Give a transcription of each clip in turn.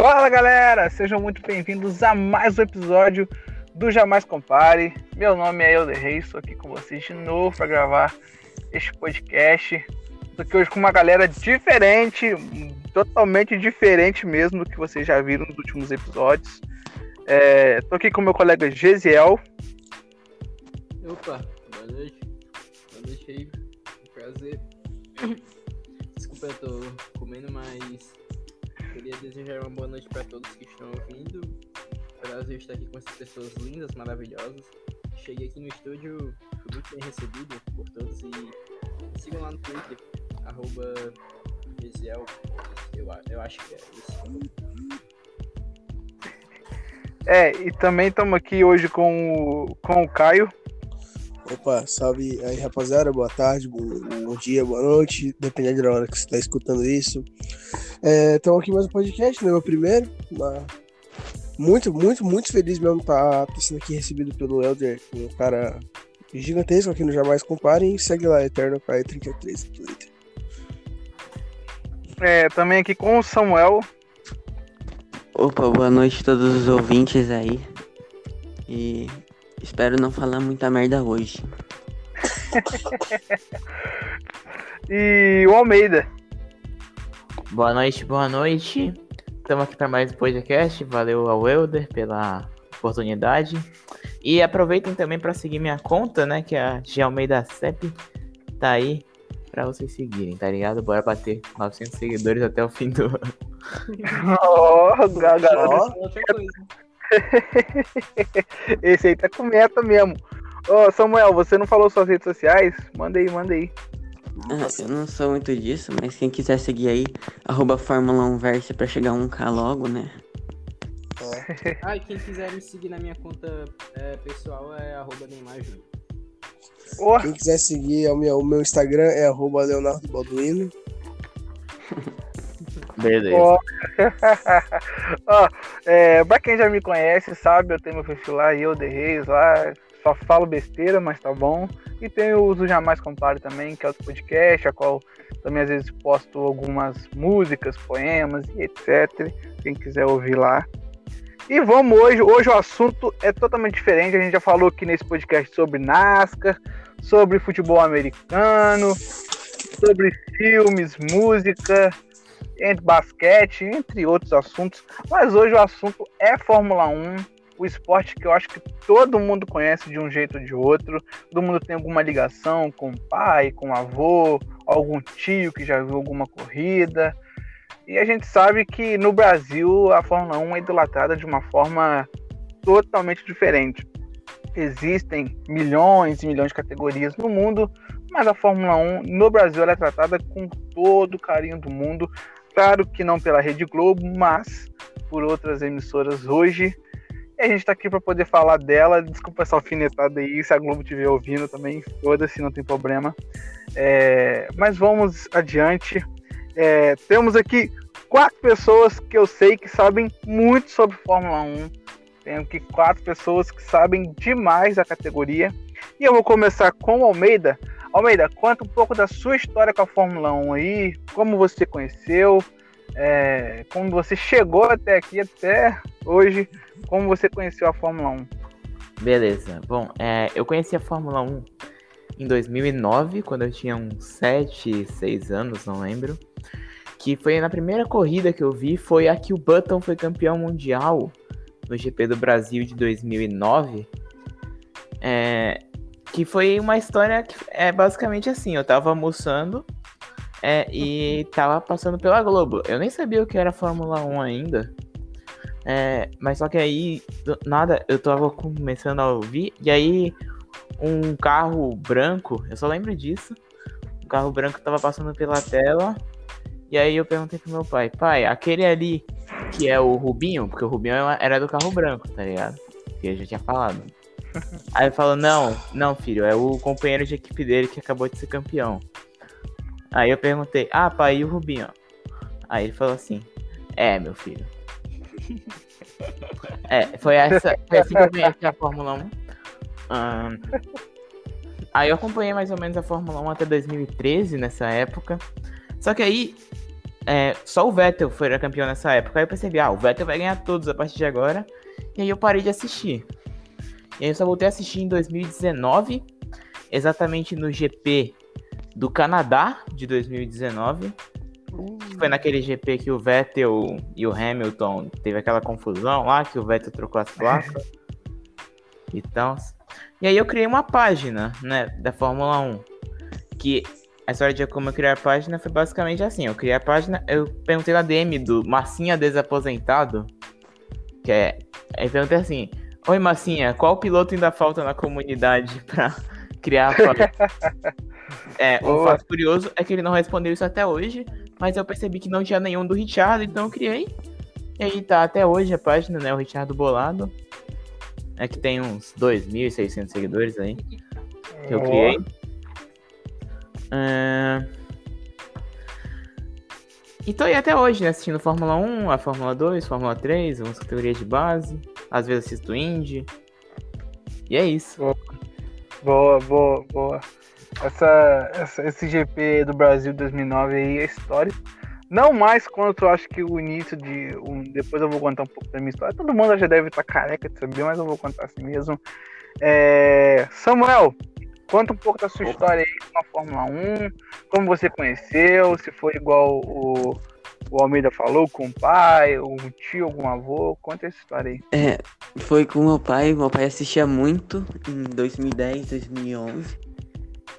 Fala galera, sejam muito bem-vindos a mais um episódio do Jamais Compare. Meu nome é Elder Reis, estou aqui com vocês de novo para gravar este podcast. Estou aqui hoje com uma galera diferente, totalmente diferente mesmo do que vocês já viram nos últimos episódios. Estou é, aqui com meu colega Gesiel. Opa, boa noite. Boa noite aí. Prazer. Desculpa, eu tô comendo, mas queria desejar uma boa noite para todos que estão ouvindo. Prazer estar aqui com essas pessoas lindas, maravilhosas. Cheguei aqui no estúdio, fui muito bem recebido por todos e sigam lá no Twitter, arroba Gesiel, eu, eu acho que é isso. É, e também estamos aqui hoje com o, com o Caio. Opa, salve aí rapaziada, boa tarde, bom, bom dia, boa noite, dependendo da hora que você está escutando isso. Estamos é, aqui mais um podcast, né? Meu primeiro. Uma... Muito, muito, muito feliz mesmo estar tá, tá sendo aqui recebido pelo Elder, um cara gigantesco aqui no Jamais Comparem. Segue lá, Eterno Pai 33 no Twitter. É, também aqui com o Samuel. Opa, boa noite a todos os ouvintes aí. E Espero não falar muita merda hoje. e o Almeida. Boa noite, boa noite. Estamos aqui para mais um podcast. Valeu ao Elder pela oportunidade. E aproveitem também para seguir minha conta, né? Que é a G Almeida CEP. Tá aí para vocês seguirem, tá ligado? Bora bater 900 seguidores até o fim do ano. oh, garoto. Outra coisa. Esse aí tá com meta mesmo. Ô, oh, Samuel, você não falou suas redes sociais? Manda aí, manda aí. Ah, eu não sou muito disso, mas quem quiser seguir aí, arroba Fórmula 1 Versa pra chegar 1K logo, né? É. ah, e quem quiser me seguir na minha conta é, pessoal é arroba Neymar Júnior. Oh. Quem quiser seguir o meu, o meu Instagram é arroba Leonardo Balduino. Beleza. Ó, é, pra quem já me conhece, sabe, eu tenho meu perfil lá, eu, The Reis, lá, só falo besteira, mas tá bom. E tem o Uso Jamais Compare também, que é outro podcast, a qual também às vezes posto algumas músicas, poemas e etc. Quem quiser ouvir lá. E vamos hoje, hoje o assunto é totalmente diferente. A gente já falou aqui nesse podcast sobre NASCAR, sobre futebol americano, sobre filmes, música, entre basquete, entre outros assuntos. Mas hoje o assunto é Fórmula 1, o esporte que eu acho que todo mundo conhece de um jeito ou de outro. Todo mundo tem alguma ligação com o pai, com o avô, algum tio que já viu alguma corrida. E a gente sabe que no Brasil a Fórmula 1 é idolatrada de uma forma totalmente diferente. Existem milhões e milhões de categorias no mundo, mas a Fórmula 1 no Brasil é tratada com todo o carinho do mundo. Claro que não pela Rede Globo, mas por outras emissoras hoje. E a gente está aqui para poder falar dela. Desculpa essa alfinetada aí, se a Globo estiver ouvindo também, foda-se, não tem problema. É, mas vamos adiante. É, temos aqui quatro pessoas que eu sei que sabem muito sobre Fórmula 1. Tenho aqui quatro pessoas que sabem demais da categoria. E eu vou começar com o Almeida Almeida, conta um pouco da sua história com a Fórmula 1 aí, como você conheceu, é, como você chegou até aqui, até hoje, como você conheceu a Fórmula 1. Beleza, bom, é, eu conheci a Fórmula 1 em 2009, quando eu tinha uns 7, 6 anos, não lembro. Que foi na primeira corrida que eu vi, foi a que o Button foi campeão mundial no GP do Brasil de 2009. É, que foi uma história que é basicamente assim, eu tava almoçando é, e tava passando pela Globo. Eu nem sabia o que era Fórmula 1 ainda. É, mas só que aí, do, nada, eu tava começando a ouvir, e aí um carro branco, eu só lembro disso. Um carro branco tava passando pela tela. E aí eu perguntei pro meu pai, pai, aquele ali que é o Rubinho, porque o Rubinho era do carro branco, tá ligado? Que eu já tinha falado. Aí falou, não, não, filho, é o companheiro de equipe dele que acabou de ser campeão. Aí eu perguntei, ah, pai, e o Rubinho? Aí ele falou assim, é, meu filho. é, foi, essa, foi assim que eu a Fórmula 1. Um, aí eu acompanhei mais ou menos a Fórmula 1 até 2013, nessa época. Só que aí, é, só o Vettel foi campeão nessa época. Aí eu percebi, ah, o Vettel vai ganhar todos a partir de agora. E aí eu parei de assistir. E aí eu só voltei a assistir em 2019, exatamente no GP do Canadá de 2019. Foi naquele GP que o Vettel e o Hamilton teve aquela confusão lá, que o Vettel trocou as placas. Então, e aí eu criei uma página, né, da Fórmula 1, que a história de como eu criar a página foi basicamente assim, eu criei a página, eu perguntei na DM do Massinha Desaposentado, que é, aí perguntei assim, Oi Massinha, qual piloto ainda falta na comunidade pra criar a é, um fato curioso é que ele não respondeu isso até hoje, mas eu percebi que não tinha nenhum do Richard, então eu criei. E aí tá até hoje a página, né? O Richard Bolado. É que tem uns 2.600 seguidores aí. Que eu criei. É... E tô aí até hoje, né? Assistindo Fórmula 1, a Fórmula 2, Fórmula 3, umas categorias de base. Às vezes assisto Indy. E é isso. Boa, boa, boa. Essa, essa, esse GP do Brasil 2009 aí é histórico. Não mais quanto eu acho que o início de. Um, depois eu vou contar um pouco da minha história. Todo mundo já deve estar careca de saber, mas eu vou contar assim mesmo. É, Samuel, conta um pouco da sua Opa. história aí com a Fórmula 1, como você conheceu, se foi igual o, o Almeida falou, com o pai, um tio, algum avô. Conta essa história aí. É, foi com meu pai. Meu pai assistia muito em 2010, 2011.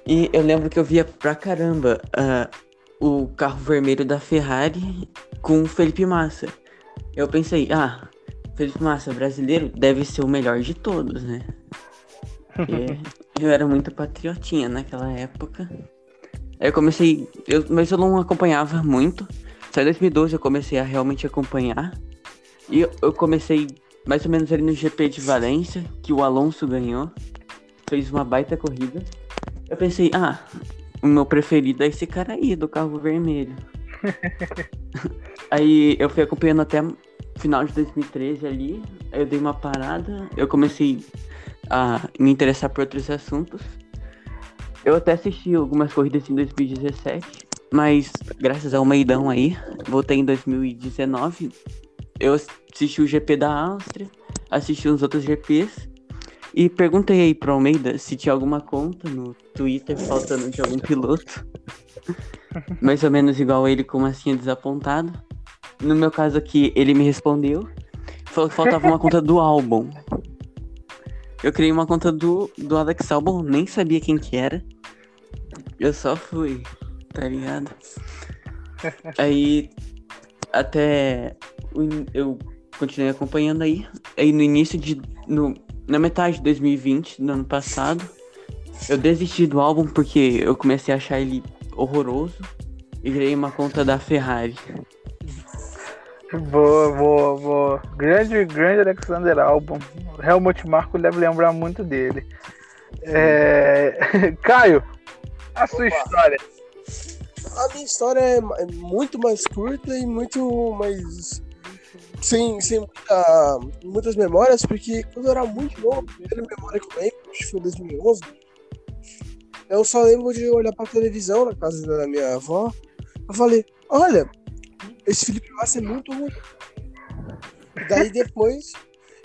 E eu lembro que eu via pra caramba. Uh, o carro vermelho da Ferrari com o Felipe Massa. Eu pensei, ah, Felipe Massa brasileiro deve ser o melhor de todos, né? eu era muito patriotinha naquela época. Aí eu comecei, eu, mas eu não acompanhava muito. Só em 2012 eu comecei a realmente acompanhar. E eu, comecei mais ou menos ali no GP de Valência, que o Alonso ganhou. Fez uma baita corrida. Eu pensei, ah, o meu preferido é esse cara aí, do carro vermelho. aí eu fui acompanhando até final de 2013 ali. Aí eu dei uma parada. Eu comecei a me interessar por outros assuntos. Eu até assisti algumas corridas em 2017. Mas graças ao Meidão aí, voltei em 2019. Eu assisti o GP da Áustria, assisti uns outros GPs. E perguntei aí pro Almeida se tinha alguma conta no Twitter faltando de algum piloto. Mais ou menos igual ele com uma senha desapontada. No meu caso aqui, ele me respondeu. Falou que faltava uma conta do álbum. Eu criei uma conta do, do Alex Albon, nem sabia quem que era. Eu só fui, tá ligado? Aí até eu continuei acompanhando aí. Aí no início de. No, na metade de 2020, no ano passado, eu desisti do álbum porque eu comecei a achar ele horroroso e virei uma conta da Ferrari. Boa, boa, boa. Grande, grande Alexander Albon. Helmut Marko deve lembrar muito dele. É... Caio, a sua Opa. história. A minha história é, é muito mais curta e muito mais sem, sem muita, muitas memórias, porque quando eu era muito novo, a primeira memória que eu lembro, acho que foi em 2011, eu só lembro de olhar pra televisão na casa da minha avó. Eu falei: Olha, esse Felipe Massa é muito ruim. Daí depois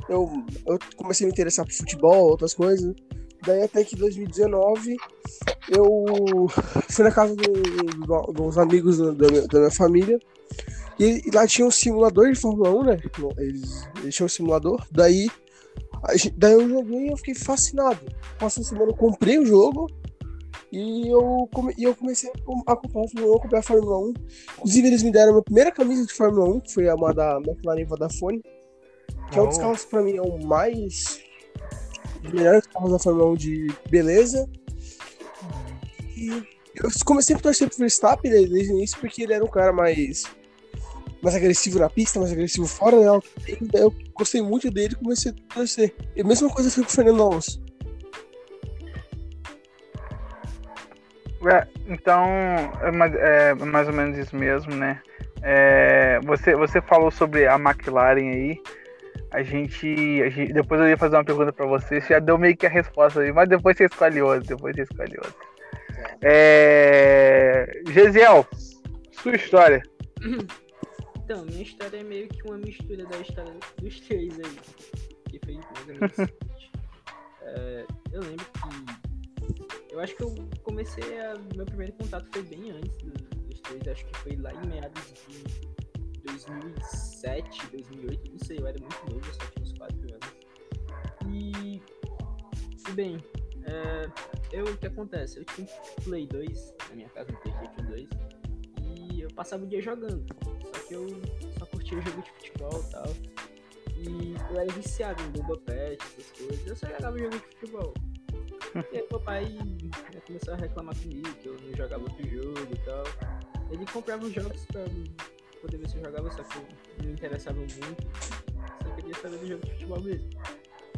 eu, eu comecei a me interessar por futebol, outras coisas. Daí até que em 2019 eu fui na casa do, do, dos amigos da, da minha família e, e, lá tinha um simulador de Fórmula 1, né? Eles, eles tinham um simulador. Daí, daí eu joguei e eu fiquei fascinado. Passando semana eu comprei o jogo e eu, come, e eu comecei a acompanhar a Fórmula 1, acompanhar a Fórmula 1. Inclusive, eles me deram a minha primeira camisa de Fórmula 1, que foi uma da McLaren Vodafone. Que oh. é um dos carros que pra mim é o mais. Melhores carros da Fórmula 1 de beleza. E eu comecei a torcer pro Verstappen desde o início, porque ele era um cara mais mais agressivo na pista, mais agressivo fora, né? Eu gostei muito dele e comecei a torcer. E a mesma coisa foi com o Fernando Alonso. É, então, é é mais ou menos isso mesmo, né? É, você, você falou sobre a McLaren aí. A gente, a gente, Depois eu ia fazer uma pergunta para você. Você já deu meio que a resposta aí, mas depois você escolhe outra. Depois você escolhe outra. É, Gesiel, sua história. Então, minha história é meio que uma mistura da história dos três aí. Que foi mais ou. É, eu lembro que. Eu acho que eu comecei a. Meu primeiro contato foi bem antes do- dos três. Acho que foi lá em meados de 2007, 2008. Não sei, eu era muito novo, eu só tinha uns 4 anos. E. E bem, é, eu, o que acontece? Eu tinha um Play 2 na minha casa, um PlayStation 2. E eu passava o dia jogando. Só que eu só curtia jogo de futebol e tal. E eu era viciado em Bomba Pet, essas coisas. Eu só jogava jogo de futebol. E aí meu pai começou a reclamar comigo que eu não jogava outro jogo e tal. Ele comprava os jogos pra poder ver se eu jogava, só que não me interessava muito. Só queria saber do jogo de futebol mesmo.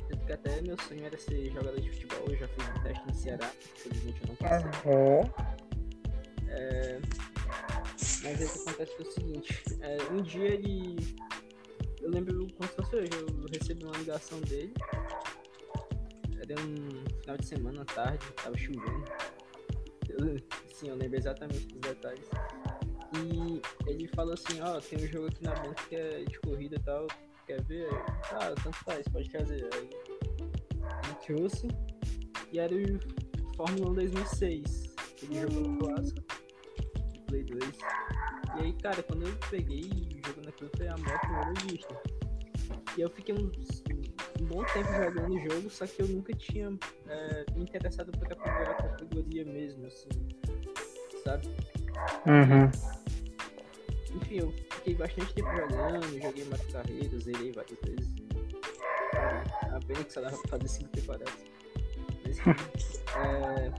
Tanto que até meu sonho era ser jogador de futebol. Eu já fiz um teste no Ceará, infelizmente eu não passei. É, Mas aí o que acontece foi o seguinte, é, um dia ele. Eu lembro como se fosse hoje, eu recebi uma ligação dele. Era um final de semana à tarde, tava chovendo. Eu, sim, eu lembro exatamente dos detalhes. E ele falou assim, ó, tem um jogo aqui na banca que é de corrida e tal, quer ver? Ah, tanto faz, pode trazer. Aí ele trouxe e era o Fórmula 1 2006. Ele jogou no clássico Play 2. E aí, cara, quando eu peguei jogando aquilo, foi a moto primeira vista. E eu fiquei um bom tempo jogando o jogo, só que eu nunca tinha é, me interessado por a categoria mesmo, assim, sabe? Uhum. Enfim, eu fiquei bastante tempo jogando, joguei mais carreiras, zerei várias vezes. A pena que só dava pra fazer 5 temporadas. Mas enfim, é,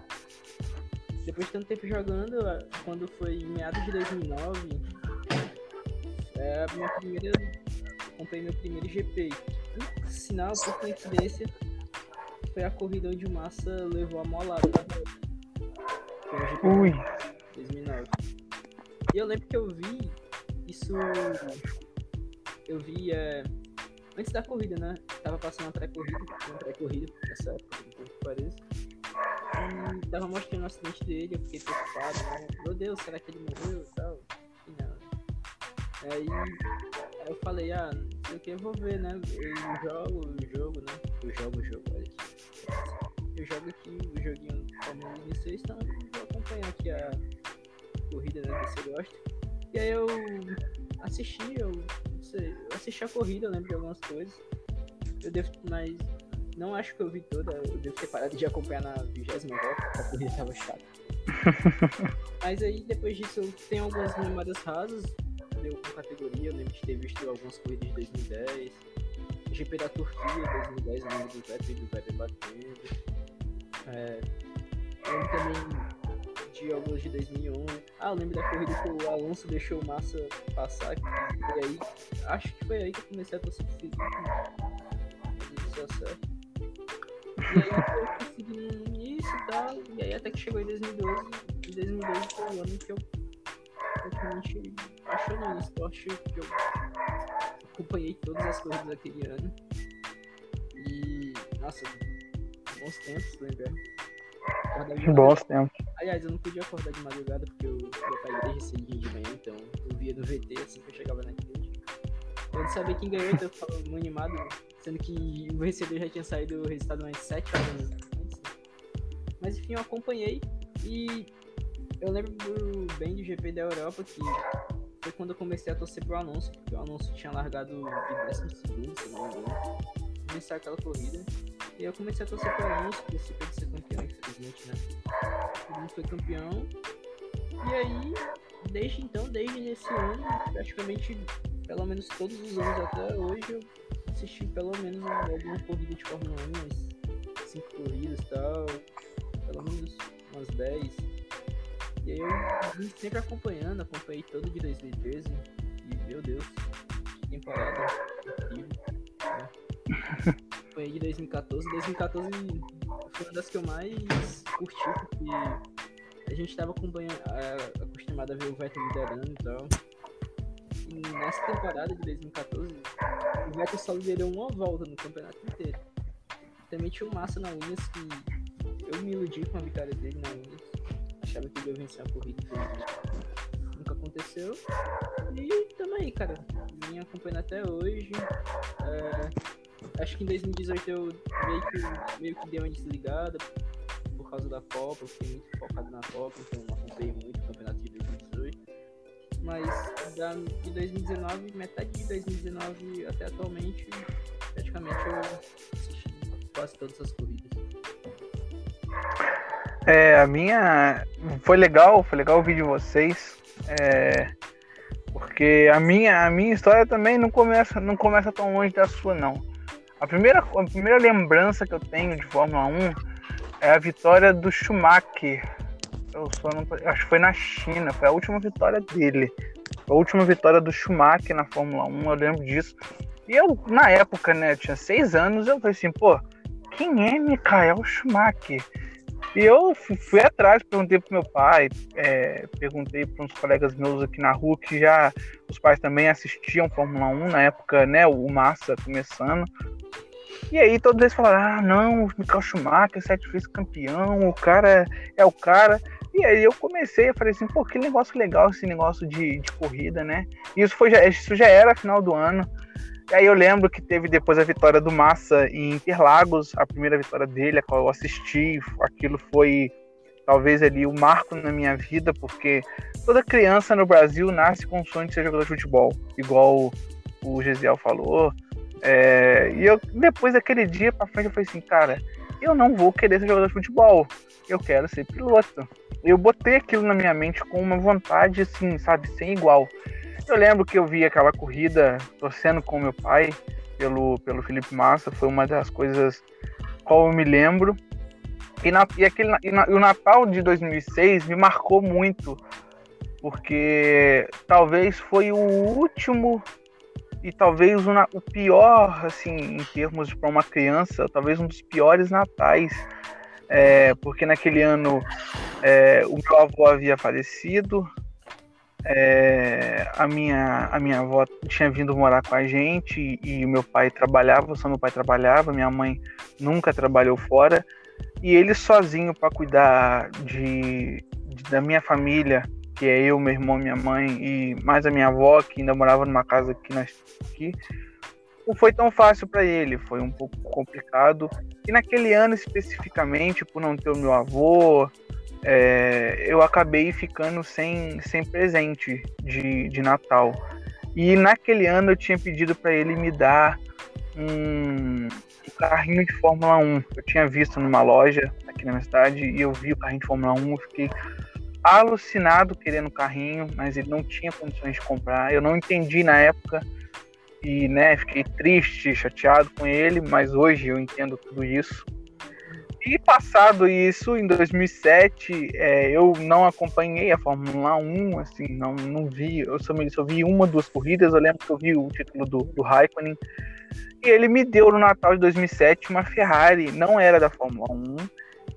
depois de tanto tempo jogando, quando foi em meados de 2009, é a minha primeira. Comprei meu primeiro GP. Por sinal, por coincidência, foi a corrida onde o Massa levou a molada. Foi o GP Ui. 2009. E eu lembro que eu vi isso. Eu vi é, antes da corrida, né? Tava passando uma pré-corrida, uma pré-corrida nessa época, que pareça. E tava mostrando o acidente dele, eu fiquei preocupado, né? Meu Deus, será que ele morreu e tal? E não. Aí, aí eu falei, ah, não sei o que, eu vou ver, né? Eu jogo o jogo, né? Eu jogo o jogo, olha aqui. Eu jogo aqui o joguinho Fórmula 16, então eu vou acompanhar aqui a corrida, né? Se eu gosto. E aí eu assisti, eu sei, eu assisti a corrida, eu lembro de algumas coisas. Eu devo, mas não acho que eu vi toda, eu devo ter parado de acompanhar na vigésima volta, porque a corrida tava chata. mas aí depois disso eu tenho algumas memórias rasas, deu com categoria, eu lembro de ter visto algumas corridas de 2010. GP da Turquia 2010, eu lembro do Vettel e do Vettel batendo. É, eu também de alguns de 2011. Ah, eu lembro da corrida que o Alonso deixou o Massa passar. Foi aí, acho que foi aí que eu comecei a torcer pro Felipe. Isso é certo. E aí eu seguindo nisso e tal. E aí até que chegou em 2012. Em 2012 foi o ano que eu praticamente apaixonei no esporte, que eu acompanhei todas as corridas daquele ano. E, nossa, bons tempos, lembra? Acordava de Bons tempos. Aliás, eu não podia acordar de madrugada porque eu ia pra igreja cedinho de manhã, então eu via no VT assim que eu chegava na igreja. Eu não sabia quem ganhou, então eu ficava muito animado, sendo que o vencedor já tinha saído o resultado mais 7 horas antes. Mas enfim, eu acompanhei e eu lembro bem do GP da Europa que foi quando eu comecei a torcer pro Alonso, porque o Alonso tinha largado de décimo segundo, se não me engano, começar aquela corrida. E eu comecei a torcer pro Alonso, por esse ser campeão, infelizmente, né? Ele foi campeão. E aí, desde então, desde esse ano, praticamente, pelo menos todos os anos até hoje, eu assisti pelo menos alguma corrida de Fórmula 1, umas 5 corridas e tal, pelo menos umas 10. E aí eu vim sempre acompanhando, acompanhei todo de 2013. E meu Deus, que temporada incrível. Né? Acompanhei de 2014. 2014 foi uma das que eu mais curti, porque a gente tava acompanhando, a- acostumado a ver o Vettel liderando e tal. E nessa temporada de 2014, o Vettel só liderou uma volta no campeonato inteiro. Também tinha o Massa na Williams que eu me iludi com a vitória dele na Williams. Achava que ele ia vencer a corrida, infelizmente. Nunca aconteceu. E também, cara, vim acompanhando até hoje. É, acho que em 2018 eu meio que, meio que dei uma desligada por causa da Copa, eu fiquei muito focado na Copa, então não acompanhei muito o campeonato de 2018. Mas da, de 2019, metade de 2019 até atualmente, praticamente eu assisti quase todas as corridas. É, a minha foi legal, foi legal ouvir de vocês. É, porque a minha, a minha história também não começa, não começa tão longe da sua, não. A primeira, a primeira lembrança que eu tenho de Fórmula 1 é a vitória do Schumacher. Eu só não, acho que foi na China, foi a última vitória dele. A última vitória do Schumacher na Fórmula 1, eu lembro disso. E eu, na época, né, eu tinha seis anos, eu falei assim, pô, quem é Michael Schumacher? E eu fui atrás, perguntei pro meu pai, é, perguntei para uns colegas meus aqui na rua que já os pais também assistiam Fórmula 1 na época, né? O Massa começando. E aí todos eles falaram: ah, não, o Michael Schumacher, sete vezes campeão, o cara é o cara. E aí eu comecei, eu falei assim, pô, que negócio legal esse negócio de, de corrida, né? E isso, foi, isso já era final do ano. E aí eu lembro que teve depois a vitória do Massa em Interlagos, a primeira vitória dele, a qual eu assisti. Aquilo foi talvez ali o um marco na minha vida, porque toda criança no Brasil nasce com o sonho de ser jogador de futebol, igual o Gesiel falou. É, e eu, depois daquele dia pra frente, eu falei assim, cara, eu não vou querer ser jogador de futebol, eu quero ser piloto. Eu botei aquilo na minha mente com uma vontade, assim, sabe, sem igual. Eu lembro que eu vi aquela corrida torcendo com meu pai pelo, pelo Felipe Massa, foi uma das coisas qual eu me lembro. E, na, e, aquele, e, na, e o Natal de 2006 me marcou muito, porque talvez foi o último e talvez o, o pior, assim, em termos para uma criança, talvez um dos piores natais, é, porque naquele ano é, o meu avô havia falecido, é, a, minha, a minha avó tinha vindo morar com a gente e, o meu pai trabalhava, só meu pai trabalhava, minha mãe nunca trabalhou fora. E ele sozinho para cuidar de, de, da minha família, que é eu, meu irmão, minha mãe e mais a minha avó, que ainda morava numa casa aqui, na, aqui não foi tão fácil para ele, foi um pouco complicado. E naquele ano especificamente, por não ter o meu avô, é, eu acabei ficando sem, sem presente de, de Natal. E naquele ano eu tinha pedido para ele me dar um, carrinho de Fórmula 1. Eu tinha visto numa loja aqui na minha cidade e eu vi o carrinho de Fórmula 1, eu fiquei alucinado querendo o carrinho, mas ele não tinha condições de comprar. Eu não entendi na época e né, fiquei triste, chateado com ele, mas hoje eu entendo tudo isso. E passado isso, em 2007, é, eu não acompanhei a Fórmula 1, assim, não, não vi, eu só, só vi uma, duas corridas, eu lembro que eu vi o título do, do Raikkonen, e ele me deu no Natal de 2007 uma Ferrari, não era da Fórmula 1,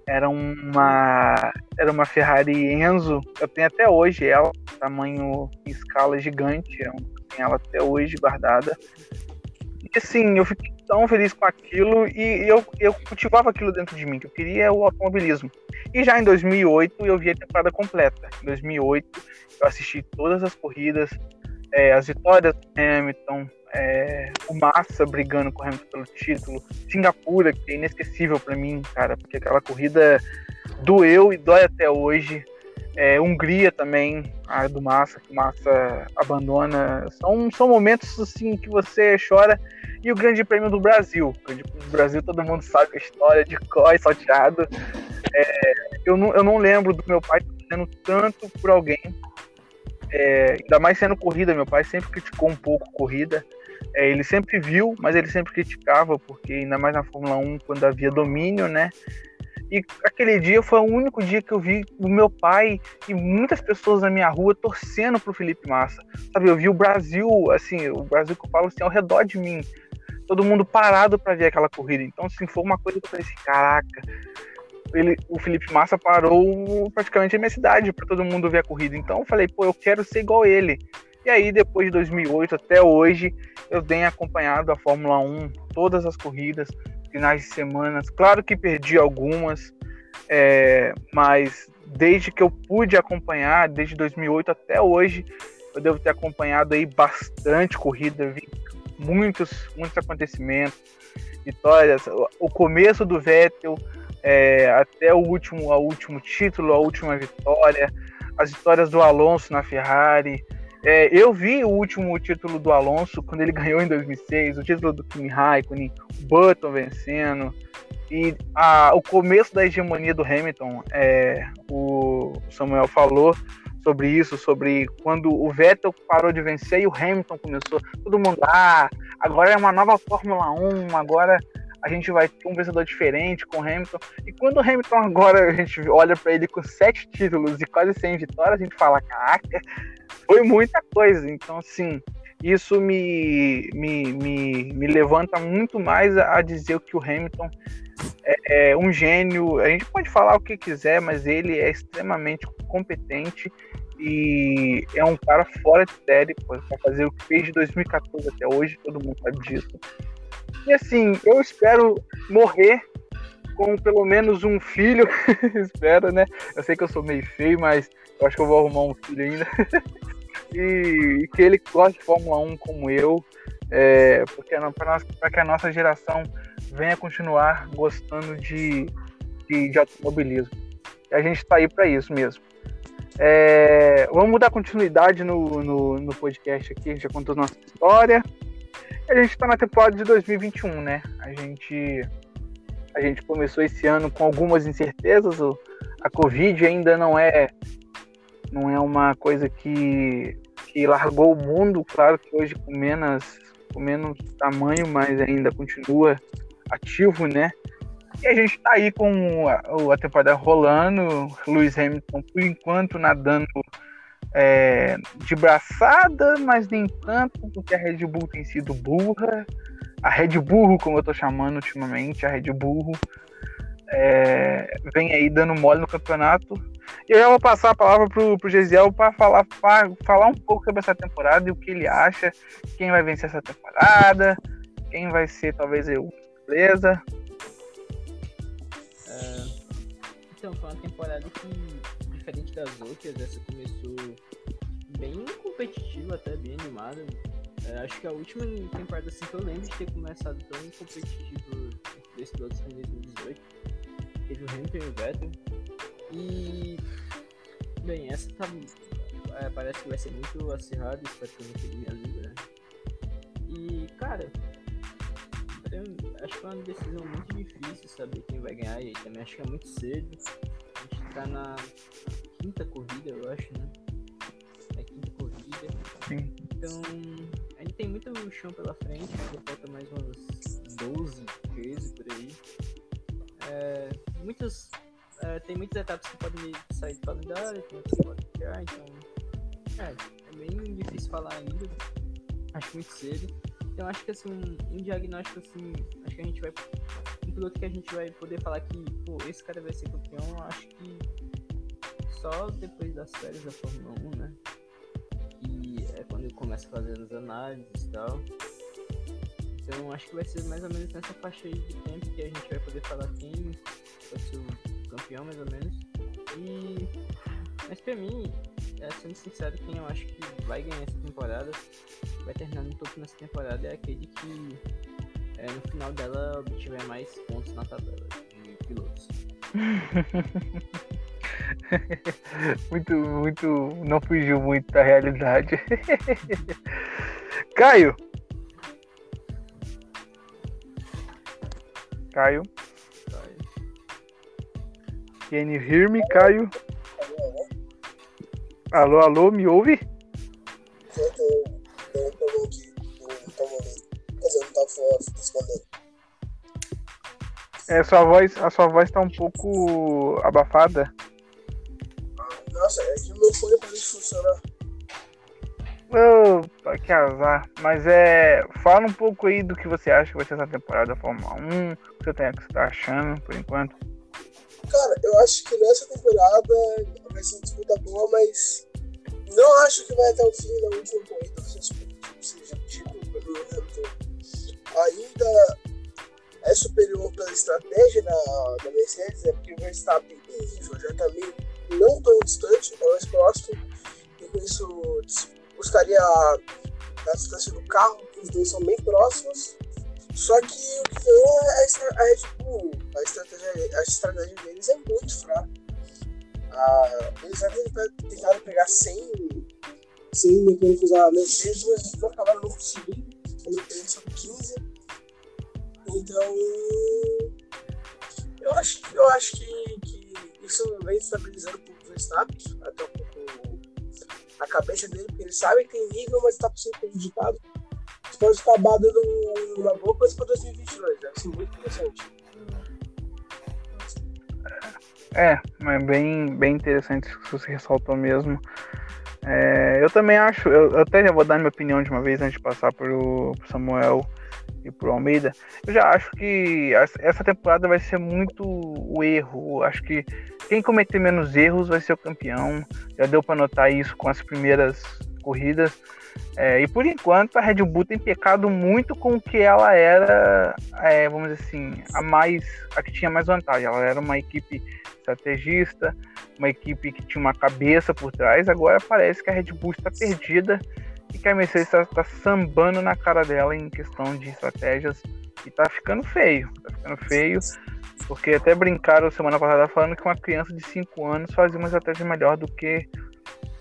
era uma era uma Ferrari Enzo, eu tenho até hoje ela, tamanho em escala gigante, eu tenho ela até hoje guardada. E assim, eu fiquei tão feliz com aquilo e eu, eu cultivava aquilo dentro de mim, que eu queria o automobilismo. E já em 2008 eu vi a temporada completa. Em 2008 eu assisti todas as corridas, é, as vitórias do Hamilton, é, o Massa brigando com o Hamilton pelo título, Singapura, que é inesquecível para mim, cara, porque aquela corrida doeu e dói até hoje. É, Hungria também, a do Massa, que o Massa abandona. São, são momentos assim que você chora e o Grande Prêmio do Brasil. O Grande Prêmio do Brasil, todo mundo sabe a história de Coy salteado. É, eu, não, eu não lembro do meu pai sendo tanto por alguém. É, ainda mais sendo corrida, meu pai sempre criticou um pouco corrida. É, ele sempre viu, mas ele sempre criticava, porque ainda mais na Fórmula 1, quando havia domínio, né? E aquele dia foi o único dia que eu vi o meu pai e muitas pessoas na minha rua torcendo pro Felipe Massa. Sabe, eu vi o Brasil, assim, o Brasil que eu falo assim, ao redor de mim todo mundo parado para ver aquela corrida. Então, assim, foi uma coisa que eu falei assim, caraca, ele, o Felipe Massa parou praticamente a minha cidade para todo mundo ver a corrida. Então, eu falei, pô, eu quero ser igual ele. E aí, depois de 2008 até hoje, eu tenho acompanhado a Fórmula 1, todas as corridas, finais de semana. Claro que perdi algumas, é, mas desde que eu pude acompanhar, desde 2008 até hoje, eu devo ter acompanhado aí bastante corrida, vi muitos, muitos acontecimentos, vitórias, o começo do Vettel é, até o último, o último título, a última vitória, as vitórias do Alonso na Ferrari. É, eu vi o último título do Alonso quando ele ganhou em 2006, o título do Kimi Raikkonen, o Button vencendo e a, o começo da hegemonia do Hamilton. É, o Samuel falou sobre isso, sobre quando o Vettel parou de vencer e o Hamilton começou. Todo mundo, ah, agora é uma nova Fórmula 1, agora a gente vai ter um vencedor diferente com o Hamilton. E quando o Hamilton agora a gente olha para ele com sete títulos e quase 100 vitórias, a gente fala, caraca, foi muita coisa. Então, assim, isso me, me, me, me levanta muito mais a dizer que o Hamilton é, é um gênio. A gente pode falar o que quiser, mas ele é extremamente competente e é um cara fora de série para fazer o que fez de 2014 até hoje, todo mundo sabe disso. E assim, eu espero morrer com pelo menos um filho, espero, né? Eu sei que eu sou meio feio, mas eu acho que eu vou arrumar um filho ainda. e, e, que ele goste de Fórmula 1 como eu, é, para que a nossa geração venha continuar gostando de, de, de automobilismo. E a gente está aí para isso mesmo. É, vamos dar continuidade no, no, no, podcast aqui, a gente já contou nossa história. A gente está na temporada de 2021, né? A gente, a gente começou esse ano com algumas incertezas. A Covid ainda não é, não é uma coisa que, que largou o mundo. Claro que hoje com menos, com menos tamanho, mas ainda continua ativo, né? E a gente tá aí com a, a temporada rolando, Lewis Hamilton, por enquanto, nadando é, de braçada, mas nem tanto, porque a Red Bull tem sido burra. A Red Bull, como eu tô chamando ultimamente, a Red Bull é, vem aí dando mole no campeonato. E eu já vou passar a palavra pro, pro Gesiel para falar, pra falar um pouco sobre essa temporada e o que ele acha, quem vai vencer essa temporada, quem vai ser talvez eu, beleza? Então, foi uma temporada que, diferente das outras, essa começou bem competitiva, até bem animada. É, acho que a última temporada assim, que eu lembro de ter começado tão competitivo desse foi em 2018. Teve o Hamilton e o Vettel. E. Bem, essa tá. É, parece que vai ser muito acirrada, espero que eu não minha língua, né? E, cara, eu acho que é uma decisão muito difícil saber quem vai ganhar e também acho que é muito cedo. Tá na quinta corrida, eu acho, né? É a quinta corrida. Sim. Então, a gente tem muito chão pela frente, ainda falta mais umas 12, 13 por aí. É, muitas, é, tem muitas etapas que podem sair do calendário, tem outras que podem ficar, então é, é bem difícil falar ainda. Acho muito cedo. Então acho que assim, um diagnóstico assim, acho que a gente vai. Um piloto que a gente vai poder falar que, pô, esse cara vai ser campeão, acho que só depois das férias da Fórmula 1, né? E é quando ele começa a fazer as análises e tal. Então acho que vai ser mais ou menos nessa faixa aí de tempo que a gente vai poder falar quem vai ser o campeão mais ou menos. E mas pra mim, é, sendo sincero, quem eu acho que vai ganhar essa temporada vai terminar no topo nessa temporada é aquele que é, no final dela obtiver mais pontos na tabela de pilotos. muito, muito. Não fugiu muito da realidade. Caio. Caio. Caio. Can you hear me, Caio? Alô, alô, me ouve? É, sua voz, a sua voz tá um pouco abafada. Nossa, é que o meu fone parece funcionar. Opa, que azar. Mas é. Fala um pouco aí do que você acha que vai ser essa temporada da Fórmula 1. O que você, tem, o que você tá achando por enquanto? Cara, eu acho que nessa temporada vai ser uma disputa boa, mas não acho que vai até o fim da última corrida. Seja tipo o Hamilton ainda é superior pela estratégia da, da Mercedes, é porque o Verstappen já está meio não tão distante, é mais próximo, e com isso buscaria a, distância do carro, os dois são bem próximos. Só que o que ganhou é a, Red Bull. A estratégia, a estratégia deles é muito fraca. Ah, eles até tentaram- pegar 100, 100 mecânicos da Mercedes, mas não acabaram não conseguindo. Mercedes só 15. Então, eu acho, eu acho que, que isso vem estabilizando um pouco o Verstappen, até um pouco a cabeça dele, porque ele sabe que tem nível, mas está sendo prejudicado. Isso pode acabar dando uma boa coisa para 2022, deve ser muito interessante. É, é bem, bem interessante isso que você ressaltou mesmo. É, eu também acho, eu, eu até já vou dar minha opinião de uma vez antes de passar pro, pro Samuel e pro Almeida. Eu já acho que essa temporada vai ser muito o erro. Acho que quem cometer menos erros vai ser o campeão. Já deu para notar isso com as primeiras corridas. É, e por enquanto a Red Bull tem pecado muito com o que ela era, é, vamos dizer assim, a mais, a que tinha mais vantagem. Ela era uma equipe estrategista, uma equipe que tinha uma cabeça por trás. Agora parece que a Red Bull está perdida e que a Mercedes está tá sambando na cara dela em questão de estratégias e tá ficando feio. Tá ficando feio, porque até brincaram semana passada falando que uma criança de 5 anos fazia uma estratégia melhor do que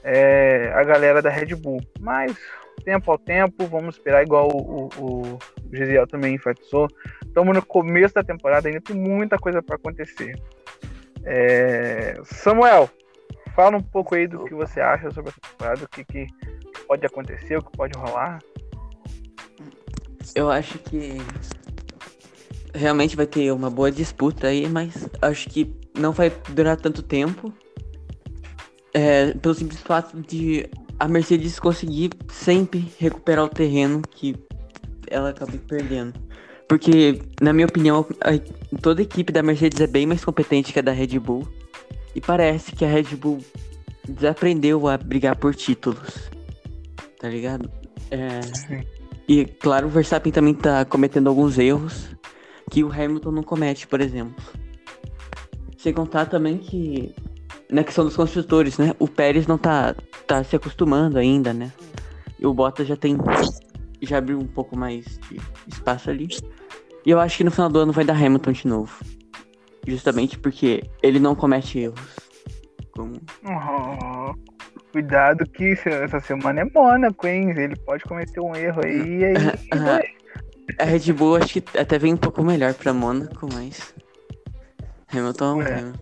é, a galera da Red Bull. Mas tempo ao tempo, vamos esperar, igual o, o, o Gisiel também enfatizou. Estamos no começo da temporada, ainda tem muita coisa para acontecer. É, Samuel, fala um pouco aí do que você acha sobre essa temporada, o que, que pode acontecer, o que pode rolar. Eu acho que realmente vai ter uma boa disputa aí, mas acho que não vai durar tanto tempo. É, pelo simples fato de a Mercedes conseguir sempre recuperar o terreno que ela acaba perdendo. Porque, na minha opinião, a- toda a equipe da Mercedes é bem mais competente que a da Red Bull. E parece que a Red Bull desaprendeu a brigar por títulos. Tá ligado? É, e claro, o Verstappen também tá cometendo alguns erros que o Hamilton não comete, por exemplo. Sem contar também que na questão dos construtores, né? O Pérez não tá, tá se acostumando ainda, né? E o Bottas já tem. Já abriu um pouco mais de espaço ali. E eu acho que no final do ano vai dar Hamilton de novo. Justamente porque ele não comete erros. Como... Cuidado que se- essa semana é Mônaco, hein? Ele pode cometer um erro aí e aí. A Red Bull acho que até vem um pouco melhor pra Mônaco, mas. Hamilton. É. Hamilton.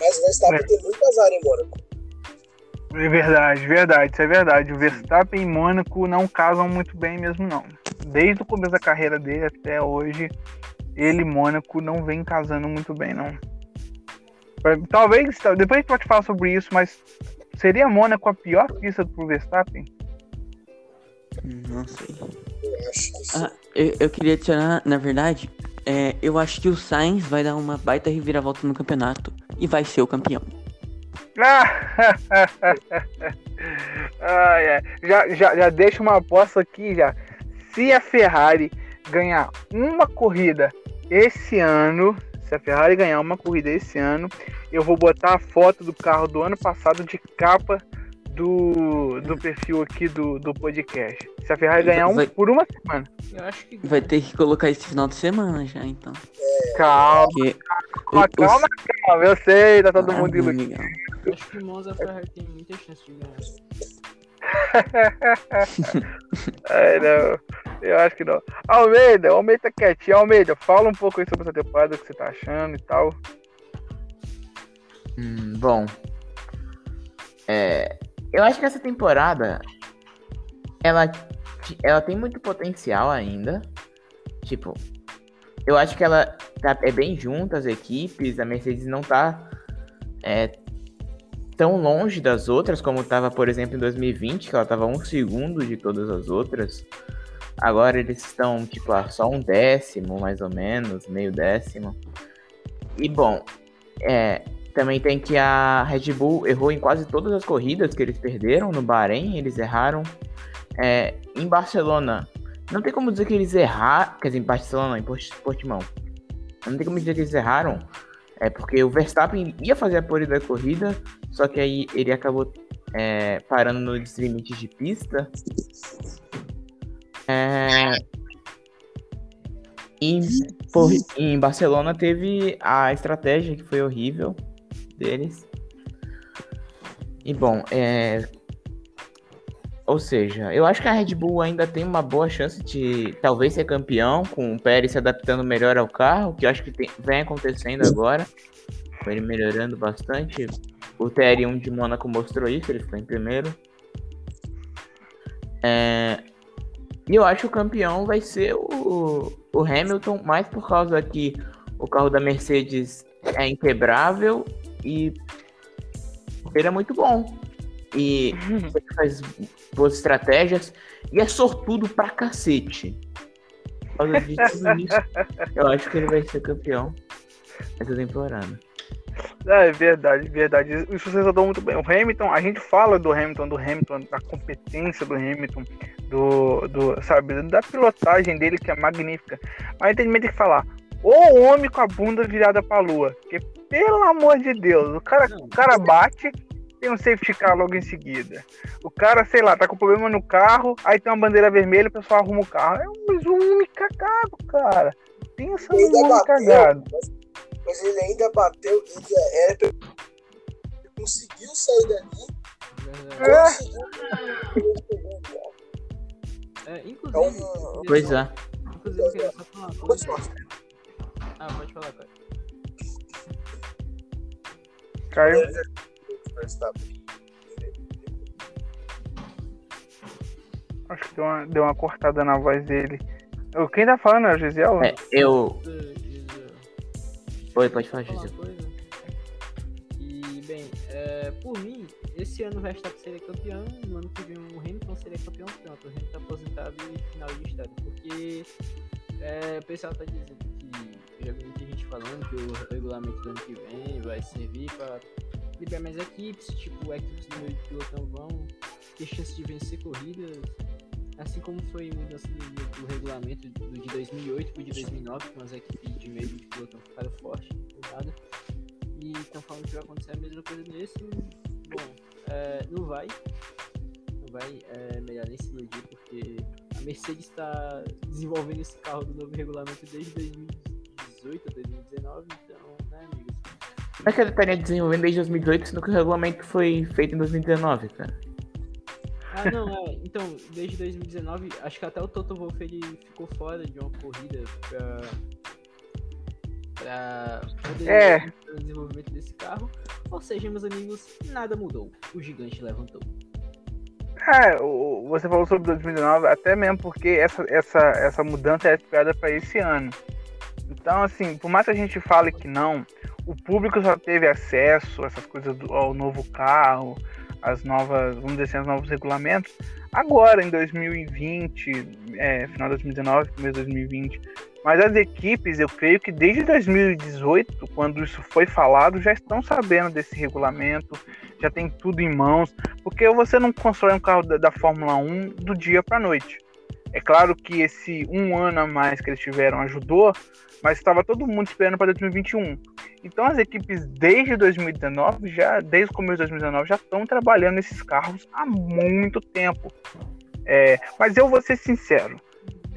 Mas o Verstappen É. tem muito azar em Mônaco. É verdade, verdade, isso é verdade. O Verstappen e Mônaco não casam muito bem mesmo, não. Desde o começo da carreira dele até hoje, ele e Mônaco não vem casando muito bem, não. Talvez, depois a gente pode falar sobre isso, mas seria Mônaco a pior pista pro Verstappen? Não sei. Ah, eu, eu queria adicionar, na verdade, é, eu acho que o Sainz vai dar uma baita reviravolta no campeonato e vai ser o campeão. ah, é. já, já, já deixa uma aposta aqui já. Se a Ferrari ganhar uma corrida esse ano, se a Ferrari ganhar uma corrida esse ano, eu vou botar a foto do carro do ano passado de capa do, do perfil aqui do, do podcast. Se a Ferrari ganhar um Vai- por uma semana. Eu acho que Vai ter que colocar esse final de semana já, então. Calma, Porque calma, o- calma, calma. Eu sei, tá todo Ah, mundo iludido. acho que Monza Ferrari tem muita chance de ganhar. É, não. Eu acho que não. Almeida, Almeida quietinho. Almeida, fala um pouco aí sobre essa temporada, o que você tá achando e tal. Hum, bom. É, eu acho que essa temporada ela, ela tem muito potencial ainda. Tipo, eu acho que ela tá, é bem junta as equipes. A Mercedes não tá é, tão longe das outras como tava, por exemplo, em 2020, que ela tava um segundo de todas as outras. Agora eles estão, tipo, só um décimo, mais ou menos, meio décimo. E bom, é, também tem que a Red Bull errou em quase todas as corridas que eles perderam. No Bahrein, eles erraram. É, em Barcelona, não tem como dizer que eles erraram. Quer dizer, em Barcelona, em Port- Portimão. Não tem como dizer que eles erraram. É porque o Verstappen ia fazer a pole da corrida, só que aí ele acabou é, parando nos limites de pista. É, em, por- em Barcelona teve a estratégia que foi horrível deles. E bom, é, ou seja, eu acho que a Red Bull ainda tem uma boa chance de talvez ser campeão, com o Pérez se adaptando melhor ao carro, que eu acho que tem- vem acontecendo agora, com ele melhorando bastante. O TR1 de Mônaco mostrou isso, ele ficou em primeiro. É, E eu acho que o campeão vai ser o, o Hamilton, mais por causa que o carro da Mercedes é inquebrável e ele é muito bom. E ele faz boas estratégias e é sortudo pra cacete. Por causa de tudo isso, eu acho que ele vai ser campeão essa temporada. É verdade, verdade. Isso vocês dão muito bem. O Hamilton, a gente fala do Hamilton, do Hamilton, da competência do Hamilton, do, do sabe, da pilotagem dele que é magnífica. Mas tem também tem que falar, o homem com a bunda virada pra lua. Porque, pelo amor de Deus, o cara, o cara bate, tem um safety car logo em seguida. O cara, sei lá, tá com problema no carro, aí tem uma bandeira vermelha, o pessoal arruma o carro. É um homem cagado, cara. Pensa homem bateu, cagado. mas, mas ele ainda bateu, ele era pra- ele conseguiu sair dali, Verdade. conseguiu. É, É inclusive, um. Pois é. inclusive, eu queria só falar uma coisa. sorte. Ah, pode falar, cara. Caiu. Verstappen. Acho que deu uma, deu uma cortada na voz dele. O- Quem tá falando é o Gisele? É, eu. Oi, pode falar, coisa. E, bem, é, por mim, esse ano o Verstappen seria campeão, no ano que vem o Hamilton seria campeão, pronto, o Hamilton aposentado e final de história. Porque é, o pessoal tá dizendo que, já vi muita gente falando que o regulamento do ano que vem vai servir pra liberar mais equipes, tipo, equipes do meio de pilotão vão ter chance de vencer corridas. Assim como foi a mudança do, do regulamento do de 2008 pro de 2009, com as equipes de meio de pilotão ficaram fortes, nada. E estão falando que vai acontecer a mesma coisa nesse. Bom, é, não vai. Não vai, é melhor nem se iludir, porque a Mercedes está desenvolvendo esse carro do novo regulamento desde 2018 ou 2019, então, né, amigos? Como é que ele estaria desenvolvendo desde 2018, sendo que o regulamento foi feito em 2019, cara? Ah, não, é. Então, desde 2019, acho que até o Toto Wolff ele ficou fora de uma corrida pra. pra poder É. o desenvolvimento desse carro. Ou seja, meus amigos, nada mudou. O gigante levantou. É, o- o- você falou sobre 2019, até mesmo porque essa, essa, essa mudança é esperada para esse ano. Então, assim, por mais que a gente fale que não, o público só teve acesso a essas coisas do, ao novo carro, as novas, vamos dizer assim, os novos regulamentos, agora em 2020, é, final de 2019, começo de 2020. Mas as equipes, eu creio que desde 2018, quando isso foi falado, já estão sabendo desse regulamento, já tem tudo em mãos, porque você não constrói um carro da, da Fórmula 1 do dia para noite. É claro que esse um ano a mais que eles tiveram ajudou, mas estava todo mundo esperando para 2021. Então as equipes desde 2019, já desde o começo de 2019, já estão trabalhando nesses carros há muito tempo. É, mas eu vou ser sincero,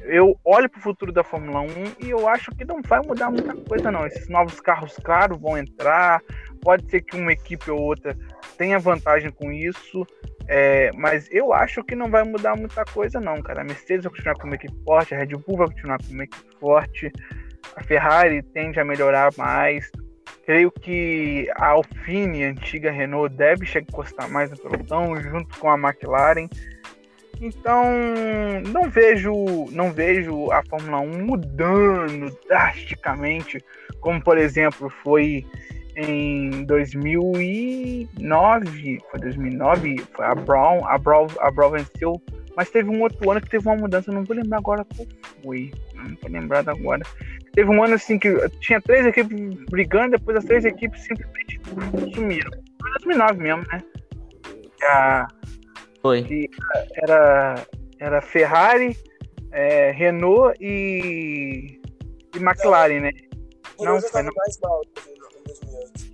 eu olho para o futuro da Fórmula 1 e eu acho que não vai mudar muita coisa não. Esses novos carros caros vão entrar, pode ser que uma equipe ou outra tenha vantagem com isso, é, mas eu acho que não vai mudar muita coisa não, cara. A Mercedes vai continuar com uma equipe forte, a Red Bull vai continuar com uma equipe forte, a Ferrari tende a melhorar mais. Creio que a Alpine, a antiga Renault, deve chegar a encostar mais no pelotão, junto com a McLaren. Então, não vejo, não vejo a Fórmula 1 mudando drasticamente, como por exemplo foi em 2009, foi 2009, foi a Brown, a Brown, a Brown venceu, mas teve um outro ano que teve uma mudança, não vou lembrar agora qual foi, não tô lembrado agora. Teve um ano assim que tinha três equipes brigando, depois as três equipes simplesmente sumiram. Foi 2009 mesmo, né? A, Foi. era, era Ferrari, é, Renault e, e McLaren, né? Não, Renault já foi tava mais mal em 2008.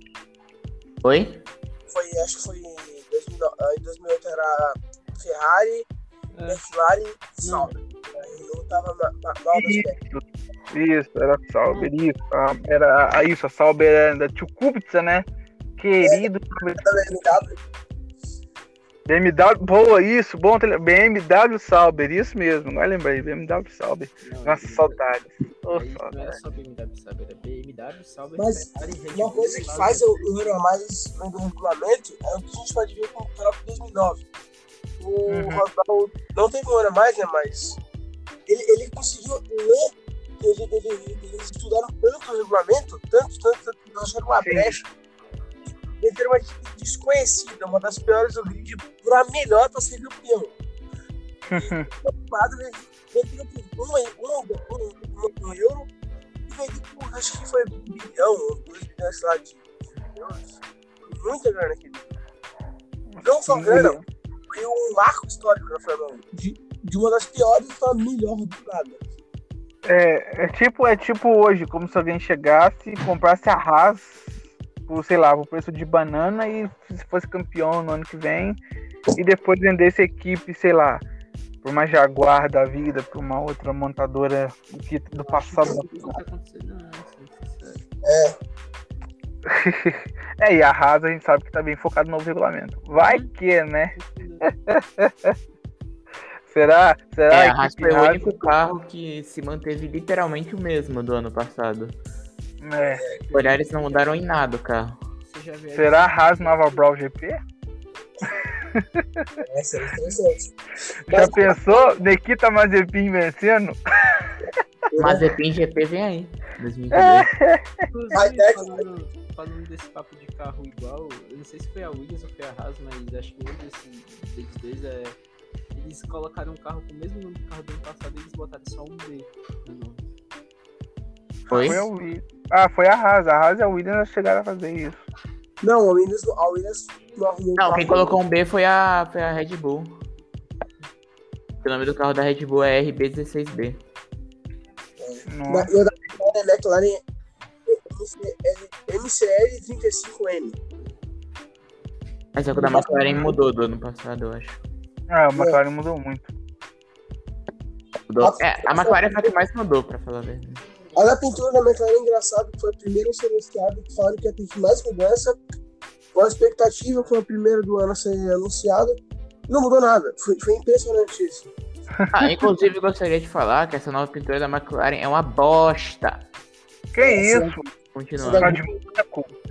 Oi? Foi, acho que foi em 2009, ah, em 2008 era Ferrari, É. McLaren e Sauber. Aí não tava ma- ma- mal das pernas. Isso, era a Sauber, isso. ah, Era a- isso, a Sauber era da Tio Kubica, né? Querido. Da BMW, BMW, boa, isso, bom. BMW Sauber, isso mesmo. Agora lembrei, BMW Sauber. Não, Nossa, aí- saudades. Ô, aí não só BMW Sauber, era BMW Sauber, Mas Uma coisa que faz eu eu mais do regulamento é o que a gente pode ver com o próprio 2009. O Uhum. Rosal não teve um ano a mais, né? Mas ele, ele conseguiu ler, ele, ele- eles estudaram tanto o regulamento, tanto, tanto, tanto que acharam uma Sim. brecha. Ele ter uma equipe desconhecida, uma das piores do grid, para melhor para ser campeão. Preocupado, né? Vendeu por um, um, um, um, um euro e vendeu por, acho que foi um bilhão, ou dois bilhões, sei lá, de euros. Muita grana aqui. Não só grana, foi um marco histórico na Fórmula 1. De, de uma das piores para a melhor rodada. É, é tipo, é tipo hoje, como se alguém chegasse e comprasse a Haas por, sei lá, por preço de banana e se fosse campeão no ano que vem e depois vendesse a equipe, sei lá, por uma Jaguar da vida, por uma outra montadora que- do passado. Isso nunca aconteceu, não, sendo sincero. É, e a Haas a gente sabe que tá bem focado no novo regulamento. Vai que, né? Será? Será É, a que Haas foi o único carro que se manteve literalmente o mesmo do ano passado. É, olhar, eles não mudaram em nada o carro. Você já viu será a Haas nova Brawl GP? É, seria interessante. Já pensou Nikita Mazepin vencendo? Mazepin GP vem aí. 2022. Inclusive, Vai, Dex, falando, falando desse papo de carro igual, eu não sei se foi a Williams ou foi a Haas, mas acho que um desses deles dois é. Eles colocaram um carro com o mesmo nome do carro do ano passado e eles botaram só um B no nome. Foi? Foi a Williams. Ah, foi a Haas. A Haas e a Williams chegaram a fazer isso. Não, a Williams, a Williams não arrumou um Não, quem colocou um B foi a, foi a Red Bull. O nome do carro da Red Bull é RB16B. Da, Nossa. e o da McLaren, McLaren é MCL35M. Mas é que o da McLaren mudou do ano passado, eu acho. Ah, a McLaren mudou muito. Mudou. É, a McLaren foi a que mais mudou, pra falar a verdade. A da pintura da McLaren é engraçado, que foi a primeira a ser anunciada, que falaram que ia ter mais mudança. Com a expectativa, foi a primeira do ano a ser anunciada. Não mudou nada. Foi, foi impressionante isso. Ah, inclusive, eu gostaria de falar que essa nova pintura da McLaren é uma bosta. Que Essa- isso? Continuando. A de Mônaco? É.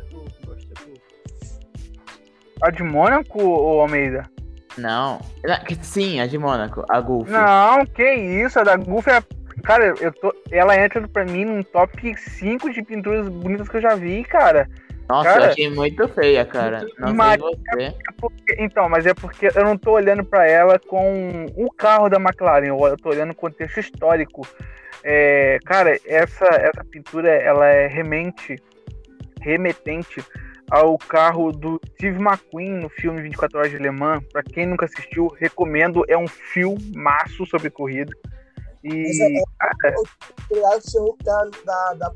A de Mônaco, ô Almeida? Não. Sim, a de Mônaco, a Golf. Não, que isso? A da Goof é. a- Cara, eu tô... ela entra pra mim num top 5 de pinturas bonitas que eu já vi, cara. Nossa, Cara, eu achei muito feia, cara. Não mas-. É porque- então, mas é porque eu não tô olhando pra ela com o carro da McLaren, eu eu tô olhando o contexto histórico. É, cara, essa, essa pintura ela é remente, remetente ao carro do Steve McQueen no filme 24 Horas de Le Mans. Pra quem nunca assistiu, recomendo. É um filmaço sobre corrida. E é- Obrigado, tinha um da, da, da,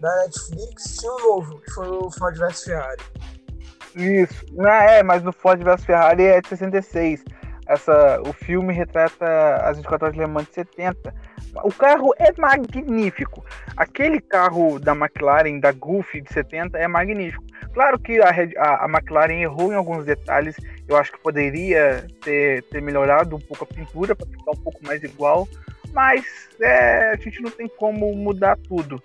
da Netflix, tinha um novo, que foi o Ford vs Ferrari. Isso. Não, é, mas no Ford vs Ferrari é de 66. Essa, o filme retrata as 24 horas de Le Mans de 70. O carro é magnífico. Aquele carro da McLaren, da Golf de 70, é magnífico. Claro que a, a- a McLaren errou em alguns detalhes. Eu acho que poderia ter, ter melhorado um pouco a pintura para ficar um pouco mais igual. Mas é, a gente não tem como mudar tudo.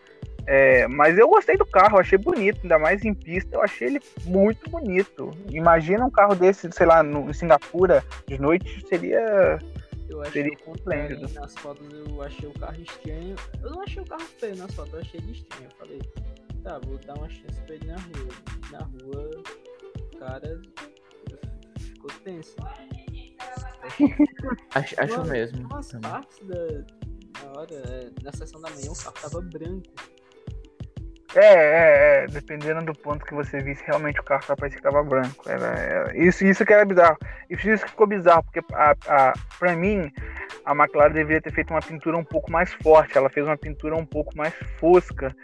É, mas eu gostei do carro, achei bonito, ainda mais em pista, eu achei ele muito bonito. Imagina um carro desse, sei lá, no, em Singapura de noite, seria. Eu achei Seria esplêndido. nas fotos eu achei o carro estranho. Eu não achei o carro feio nas fotos, eu achei ele estranho. Eu falei, tá, vou dar uma chance pra ele na rua. Na rua, o cara ficou tenso. Acho, acho Mano, mesmo. Umas também. partes da, na hora, é, na sessão da manhã, o carro tava branco. É, é, é, dependendo do ponto que você visse, realmente o carro parecia que tava branco. Era, era- isso, isso que era bizarro. Isso, isso que ficou bizarro, porque a, a, pra mim, a McLaren deveria ter feito uma pintura um pouco mais forte. Ela fez uma pintura um pouco mais fosca.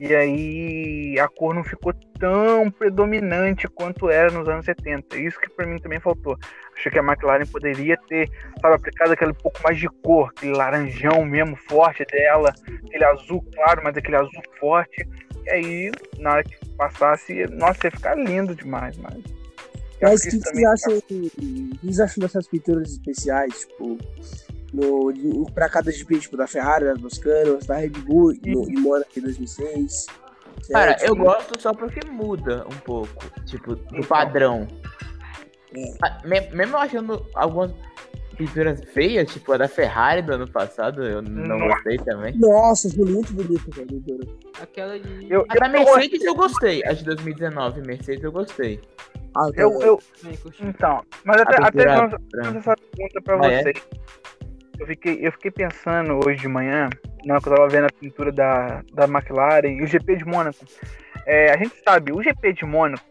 E aí a cor não ficou tão predominante quanto era nos anos 70. Isso que para mim também faltou. Achei que a McLaren poderia ter, sabe, aplicado aquele pouco mais de cor, aquele laranjão mesmo forte dela, aquele azul claro, mas aquele azul forte. E aí, na hora que passasse, nossa, ia ficar lindo demais, mas. Mas o que, vocês acham, que vocês acham dessas pinturas especiais, tipo, no, pra cada GP, tipo, da Ferrari, das Boscanos, da Red Bull no, em Mônaco em 2006? Cara, certo? eu gosto só porque muda um pouco, tipo, do padrão. É. Ah, me- Mesmo achando algumas pinturas feias, tipo a da Ferrari do ano passado, eu não Nossa. gostei também. Nossa, foi muito bonito. Aquela de. Eu, A da Mercedes eu gostei, a de 2019, Mercedes eu gostei. Ah, eu, eu, curti. então, mas até, até essa pergunta pra Ah, é? vocês. Eu, fiquei, eu fiquei pensando hoje de manhã, na hora que eu tava vendo a pintura da, da McLaren e o GP de Mônaco. É, a gente sabe, o GP de Mônaco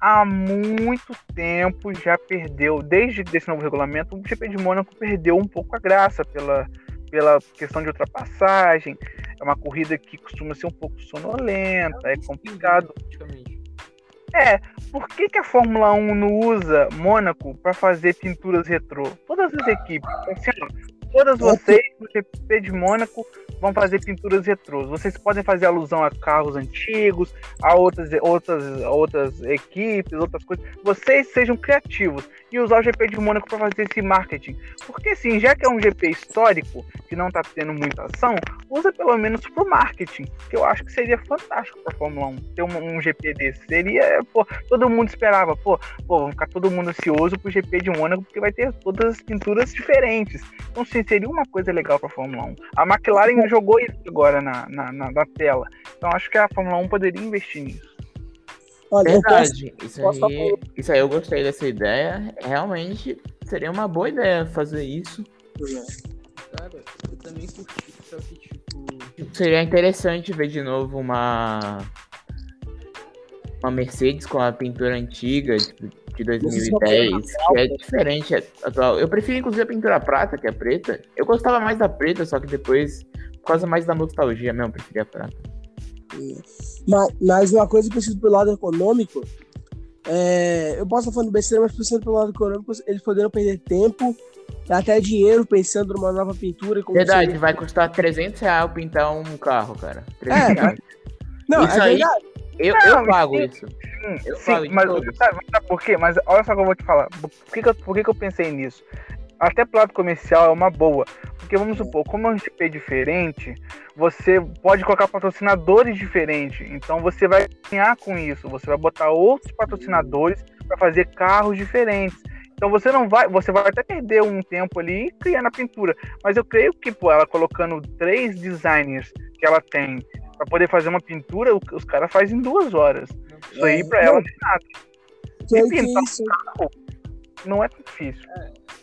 há muito tempo já perdeu, desde esse novo regulamento, o GP de Mônaco perdeu um pouco a graça pela, pela questão de ultrapassagem. É uma corrida que costuma ser um pouco sonolenta, é complicado. É, por que, que a Fórmula 1 não usa Mônaco para fazer pinturas retrô? Todas as equipes, assim, todas vocês no GP de Mônaco vão fazer pinturas retrôs. Vocês podem fazer alusão a carros antigos, a outras, outras, outras equipes, outras coisas. Vocês sejam criativos e usar o GP de Mônaco para fazer esse marketing. Porque assim, já que é um GP histórico, que não tá tendo muita ação, usa pelo menos pro marketing, que eu acho que seria fantástico pra Fórmula 1 ter um, um GP desse. Seria, pô, todo mundo esperava, pô, pô, vamos ficar todo mundo ansioso pro GP de Mônaco, porque vai ter todas as pinturas diferentes. Então, sim, seria uma coisa legal pra Fórmula 1. A McLaren jogou isso agora na, na, na, na tela. Então, acho que a Fórmula 1 poderia investir nisso. Olha, eu posso, Verdade, isso posso aí, isso aí eu gostei dessa ideia. Realmente seria uma boa ideia fazer isso. Cara, eu também curti, só que tipo. Seria interessante ver de novo uma uma Mercedes com a pintura antiga tipo, de 2010, que é diferente atual. Eu prefiro inclusive a pintura prata, que é preta. Eu gostava mais da preta, só que depois, por causa mais da nostalgia mesmo, eu preferia a prata. mas, mas uma coisa que eu preciso pelo lado econômico, é, eu posso estar falando besteira, mas pensando pelo lado econômico, eles poderiam perder tempo, até dinheiro pensando numa nova pintura. Verdade, seria- vai custar 300 reais pintar um carro, cara. 300 É, reais. Não, Isso é aí- verdade. Eu, Não, eu pago sim. isso. Sim, Eu sim, de mas todos. sabe, sabe por quê? Mas olha só o que eu vou te falar. Por que, que, eu, por que, que eu pensei nisso? Até pro lado comercial é uma boa. Porque vamos supor, como é um GP diferente, você pode colocar patrocinadores diferentes. Então você vai ganhar com isso. Você vai botar outros patrocinadores para fazer carros diferentes. Então você não vai, você vai até perder um tempo ali criando a pintura. Mas eu creio que pô, ela colocando três designers que ela tem para poder fazer uma pintura, os caras fazem em duas horas. Isso aí É, pra não. ela não é nada. Que aí que pintar isso. Não é difícil.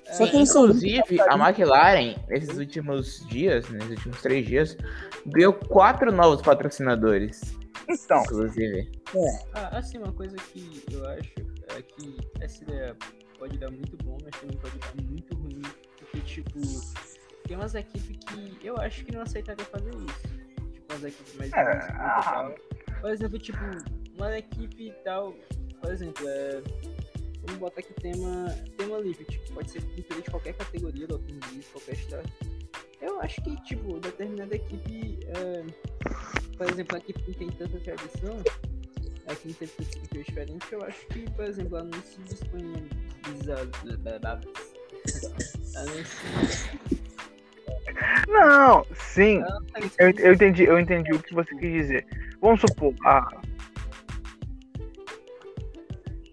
Só que Inclusive, a McLaren, nesses últimos dias, nesses últimos três dias, ganhou quatro novos patrocinadores. Então, Inclusive. Ah, assim, uma coisa que eu acho é que essa ideia pode dar muito bom, mas também pode dar muito ruim. Porque, tipo, tem umas equipes que eu acho que não aceitaria fazer isso. Tipo, umas equipes mais É, e ah. Por exemplo, tipo, uma equipe e tal. Por exemplo, é. Vamos botar aqui tema, tema livre, tipo, pode ser pintura de qualquer categoria do automobilismo, qualquer estado. Eu acho que, tipo, determinada equipe, é, por exemplo, a equipe que não tem tanta tradição, aqui não teve tantas pinturas diferentes, eu acho que, por exemplo, ela não se disponibiliza. Ela não se. Não, sim, tá eu, eu entendi, eu entendi o que você quis dizer. Vamos supor, ah,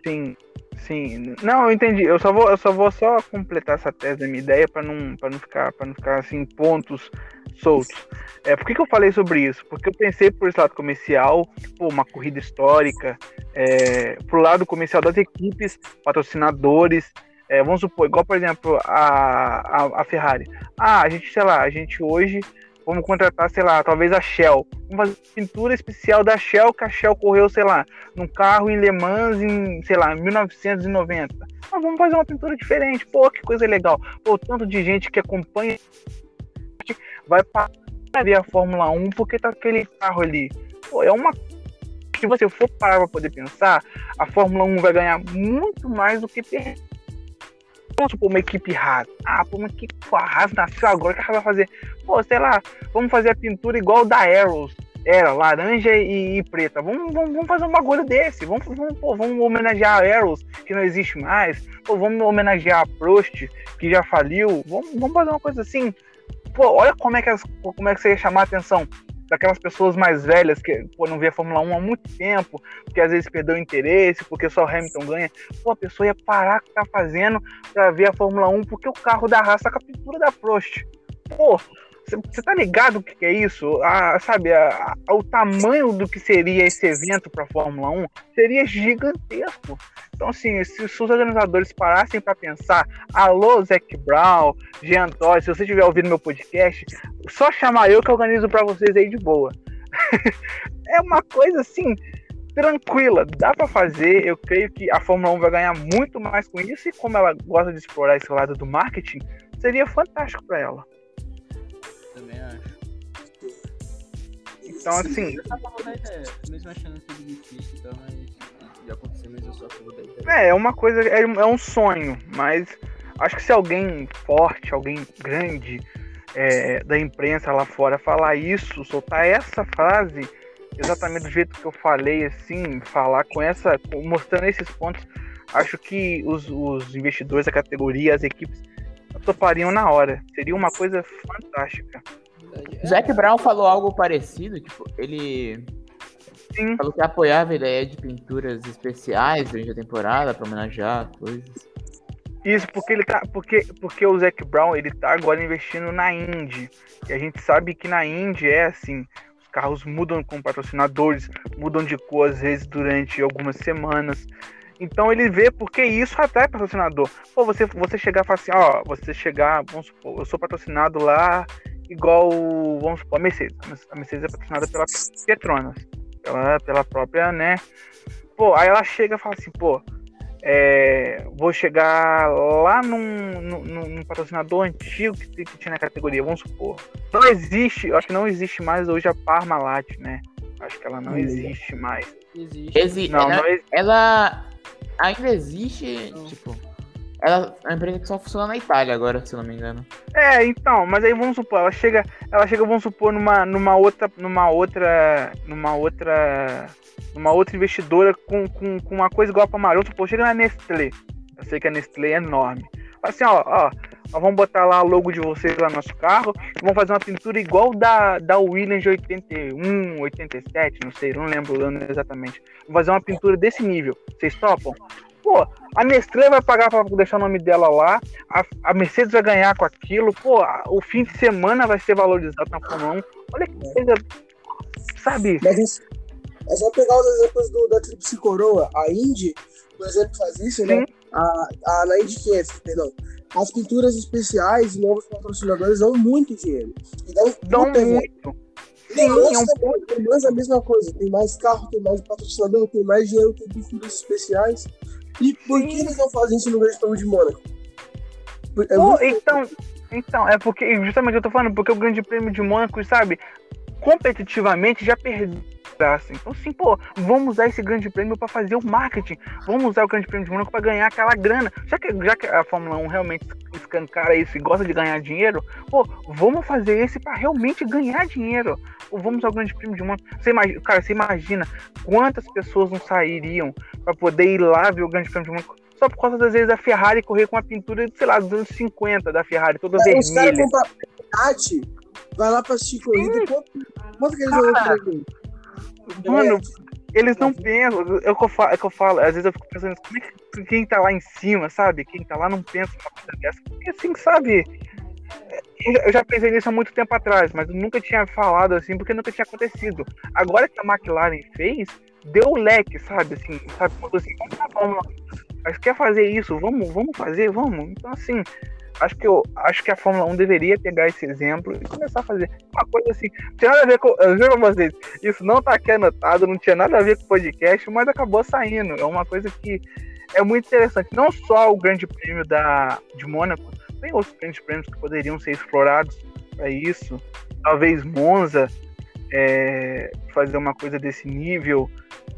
sim, sim, não, eu entendi. Eu só vou, eu só vou só completar essa tese da minha ideia para não, para não ficar, para não ficar assim pontos soltos. É, por que, que eu falei sobre isso? Porque eu pensei por esse lado comercial, pô, uma corrida histórica, é, pro lado comercial das equipes, patrocinadores. É, vamos supor, igual por exemplo a, a, a Ferrari. Ah, a gente, sei lá, a gente hoje vamos contratar, sei lá, talvez a Shell. Fazer pintura especial da Shell, que a Shell correu, sei lá, num carro em Le Mans em, sei lá, 1990. Mas vamos fazer uma pintura diferente. Pô, que coisa legal. Pô, tanto de gente que acompanha vai para ver a Fórmula 1 porque tá aquele carro ali. Pô, é uma. Se você for parar pra poder pensar, a Fórmula 1 vai ganhar muito mais do que perder. Vamos supor, uma equipe Haas. Ah, pô, uma equipe pô, a Haas nasceu agora, o que ela vai fazer? Pô, sei lá, vamos fazer a pintura igual da Arrows. Era laranja e, e preta. Vamos, vamos, vamos, fazer um bagulho desse. Vamos, vamos, pô, vamos homenagear a Arrows, que não existe mais. Pô, vamos homenagear a Prost, que já faliu. Vamos, vamos fazer uma coisa assim. Pô, olha como é que, as, como é que você ia chamar a atenção daquelas pessoas mais velhas que pô, não vê a Fórmula 1 há muito tempo, porque às vezes perdeu interesse, porque só Hamilton ganha. Pô, a pessoa ia parar o que tá fazendo para ver a Fórmula 1 porque o carro da raça com a pintura da Prost. Pô, você tá ligado o que, é isso? A, sabe, a, a, o tamanho do que seria esse evento para a Fórmula 1 seria gigantesco. Então, assim, se os organizadores parassem para pensar, alô, Zac Brown, Jean Todd, se você estiver ouvindo meu podcast, só chamar eu que organizo para vocês aí de boa. é uma coisa assim, tranquila, dá para fazer. Eu creio que a Fórmula 1 vai ganhar muito mais com isso, e como ela gosta de explorar esse lado do marketing, seria fantástico para ela. Também acho. Então, assim. Eu só da mesmo achando ser difícil e tal, mas já aconteceu, mas eu a ideia. É, é uma coisa, é, um- é um sonho, mas acho que se alguém forte, alguém grande é, da imprensa lá fora falar isso, soltar essa frase, exatamente do jeito que eu falei, assim, falar com essa, mostrando esses pontos, acho que os, os investidores da categoria, as equipes, topariam na hora. Seria uma coisa fantástica. Zac Brown falou algo parecido, tipo, ele Sim. falou que apoiava a ideia de pinturas especiais durante a temporada pra homenagear coisas. Isso, porque ele tá. Porque, porque o Zac Brown ele tá agora investindo na Indy. E a gente sabe que na Indy é assim. Os carros mudam com patrocinadores, mudam de cor às vezes durante algumas semanas. Então ele vê porque isso atrai patrocinador. Pô, você, você chegar e falar assim, ó, você chegar, vamos supor, eu sou patrocinado lá, igual, vamos supor, a Mercedes. A Mercedes é patrocinada pela Petronas, pela, pela própria, né? Pô, aí ela chega e fala assim, pô, é, vou chegar lá num, num, num patrocinador antigo que, que tinha na categoria, vamos supor. Não existe, eu acho que não existe mais hoje a Parmalat, né? Acho que ela não existe mais. Existe. Exi Não, ela, não existe. ela ainda existe, tipo, ela é uma empresa que só funciona na Itália agora, se não me engano. É, então, mas aí vamos supor, ela chega, ela chega, vamos supor, numa, numa outra, numa outra, numa outra, numa outra investidora com, com, com uma coisa igual a. Vamos supor, chega na Nestlé. Eu sei que a Nestlé é enorme. Assim, ó, ó, nós vamos botar lá o logo de vocês lá no nosso carro, vamos fazer uma pintura igual da, da Williams de 81, 87, não sei, não lembro o ano exatamente. Vamos fazer uma pintura desse nível. Vocês topam? Pô, a Nestlé vai pagar pra deixar o nome dela lá, a, a Mercedes vai ganhar com aquilo, pô, a- o fim de semana vai ser valorizado na Fórmula 1. Olha que coisa, sabe? Mas é só pegar os exemplos do, da Tríplice Coroa. A Indy, por exemplo, faz isso, né? A, a, na Indy 500, perdão. As pinturas especiais novos patrocinadores dão muito dinheiro. E dão, muito. Sim, Mans é um também, Mans é a mesma coisa. Tem mais carro, tem mais patrocinador, tem mais dinheiro, tem pinturas especiais. E por que eles não fazem isso no Grande Prêmio de Mônaco? É Pô, então, então, é porque, justamente eu tô falando, porque o Grande Prêmio de Mônaco, sabe, competitivamente já graça. Então, assim, pô, vamos usar esse grande prêmio para fazer o marketing. Vamos usar o grande prêmio de Mônaco para ganhar aquela grana. Já que, já que a Fórmula 1 realmente escancara isso e gosta de ganhar dinheiro, pô, vamos fazer esse para realmente ganhar dinheiro. Pô, vamos usar o grande prêmio de Mônaco. Você imagina, cara, você imagina quantas pessoas não sairiam para poder ir lá ver o grande prêmio de Mônaco só por causa das vezes da Ferrari correr com uma pintura, sei lá, dos anos 50 da Ferrari, toda Os caras vermelha. compram Fiat, vai lá pra assistir corrida. Quanto, quanto que eles vão Cara, fazer? Mano, eles não pensam. É o que eu falo, é que eu falo. Às vezes eu fico pensando, como é que quem tá lá em cima, sabe? Quem tá lá não pensa numa coisa dessa. Porque assim, sabe? Eu já- Eu já pensei nisso há muito tempo atrás, mas eu nunca tinha falado assim, porque nunca tinha acontecido. Agora que a McLaren fez, deu o leque, sabe? Assim, sabe? Quando assim, vamos vamos lá. Mas quer fazer isso? Vamos, vamos fazer, vamos. Então, assim, acho que eu acho que a Fórmula 1 deveria pegar esse exemplo e começar a fazer uma coisa assim. Não tinha nada a ver com. Eu juro pra vocês, isso não tá aqui anotado, não tinha nada a ver com o podcast, mas acabou saindo. É uma coisa que é muito interessante. Não só o Grande Prêmio da, de Mônaco, tem outros grandes prêmios que poderiam ser explorados para isso. Talvez Monza, é, fazer uma coisa desse nível.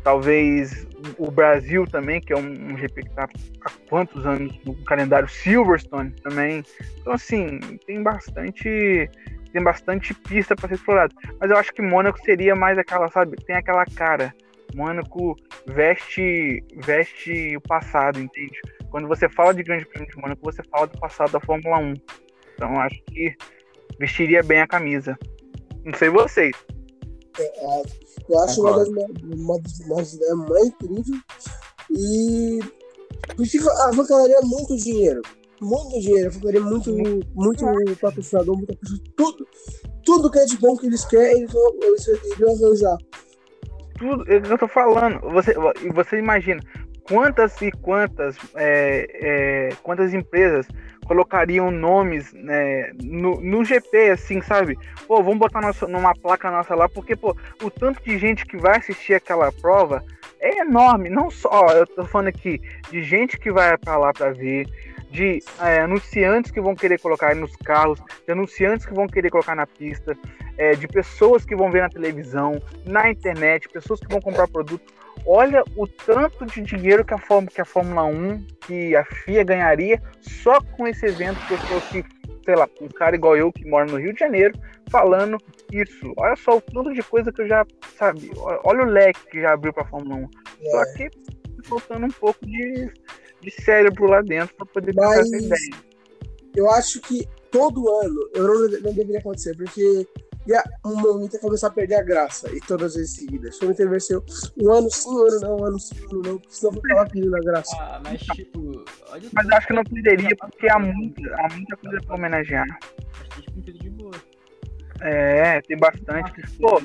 Talvez o Brasil também, que é um, um GP que está há quantos anos no calendário Silverstone também. Então, assim, tem bastante tem bastante pista para ser explorado. Mas eu acho que Mônaco seria mais aquela, sabe? Tem aquela cara. Mônaco veste veste o passado, entende? Quando você fala de Grande Prêmio de Mônaco, você fala do passado da Fórmula 1. Então acho que vestiria bem a camisa. Não sei vocês. É, eu acho uma das, uma das ideias mais incríveis. E avacalharia muito dinheiro. Muito dinheiro. Avacalharia muito, muito patrocinador, muita pessoa. Tudo. Tudo que é de bom que eles querem, eles vão, eles vão arranjar. Tudo, é eu tô falando. Você, você imagina quantas e quantas, é, é, quantas empresas colocariam nomes né, no, no GP, assim, sabe? Pô, vamos botar nosso, numa placa nossa lá, porque, pô, o tanto de gente que vai assistir aquela prova é enorme. Não só, eu tô falando aqui de gente que vai para lá para ver, de é, anunciantes que vão querer colocar nos carros, de anunciantes que vão querer colocar na pista, é, de pessoas que vão ver na televisão, na internet, pessoas que vão comprar produtos olha o tanto de dinheiro que a, Fórmula, que a Fórmula 1, que a FIA ganharia só com esse evento, que, sei lá, um cara igual eu que mora no Rio de Janeiro, falando isso. Olha só o tanto de coisa que eu já, sabe, olha o leque que já abriu para a Fórmula 1. É. Só que faltando um pouco de, de cérebro lá dentro para poder Mas, essa ideia. Eu acho que todo ano, eu não, não deveria acontecer, porque ia um momento ia começar a perder a graça, e todas as vezes seguidas. Foi vai ser um ano sim, um ano não, um ano sim, um ano não, porque senão eu ficava perdendo a graça. Ah, mas tipo. Olha mas acho que não perderia, porque há muita, há muita coisa pra homenagear. Acho de boa. É, tem bastante. Pô,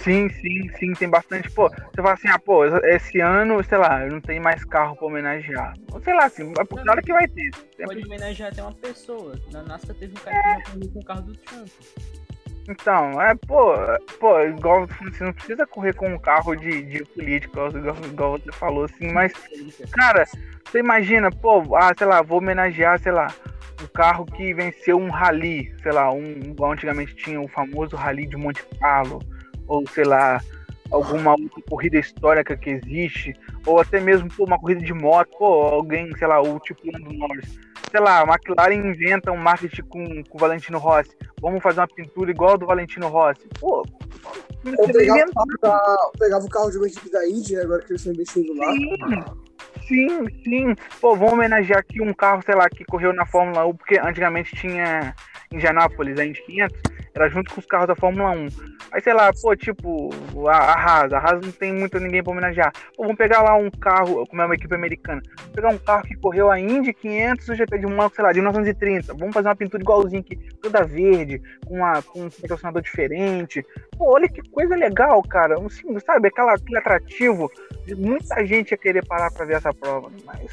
Sim, sim, sim, tem bastante. Pô, você fala assim, ah, pô, esse ano, sei lá, não tem mais carro pra homenagear. Sei lá, assim, é claro que vai ter. Sempre... Pode homenagear até uma pessoa. Na NASA teve um cara é. que com o carro do Trump. Então, é, pô, pô, igual você não precisa correr com um carro de, de político, igual, igual você falou, assim, mas, cara, você imagina, pô, ah, sei lá, vou homenagear, sei lá, um carro que venceu um rally, sei lá, um, igual antigamente tinha o famoso rally de Monte Carlo, ou sei lá, alguma outra corrida histórica que existe, ou até mesmo pô, uma corrida de moto, pô, alguém, sei lá, o tipo do Norris. Sei lá, a McLaren inventa um marketing com, com o Valentino Rossi. Vamos fazer uma pintura igual a do Valentino Rossi. Pô, ou pegava, da, pegava o carro de uma equipe da Indy, agora que eles estão investindo lá. Sim, sim. Pô, vamos homenagear aqui um carro, sei lá, que correu na Fórmula 1, porque antigamente tinha em Indianápolis, a Indy 500, era junto com os carros da Fórmula 1. Aí, sei lá, pô, tipo, a, a Haas. A Haas não tem muito ninguém pra homenagear. Pô, vamos pegar lá um carro, como é uma equipe americana. Vamos pegar um carro que correu a Indy 500 o GP de um sei lá, de 1930. Vamos fazer uma pintura igualzinha aqui, toda verde, com, uma, com um patrocinador diferente. Pô, olha que coisa legal, cara. Assim, sabe, aquela, aquele atrativo. Muita gente ia querer parar pra ver essa prova, mas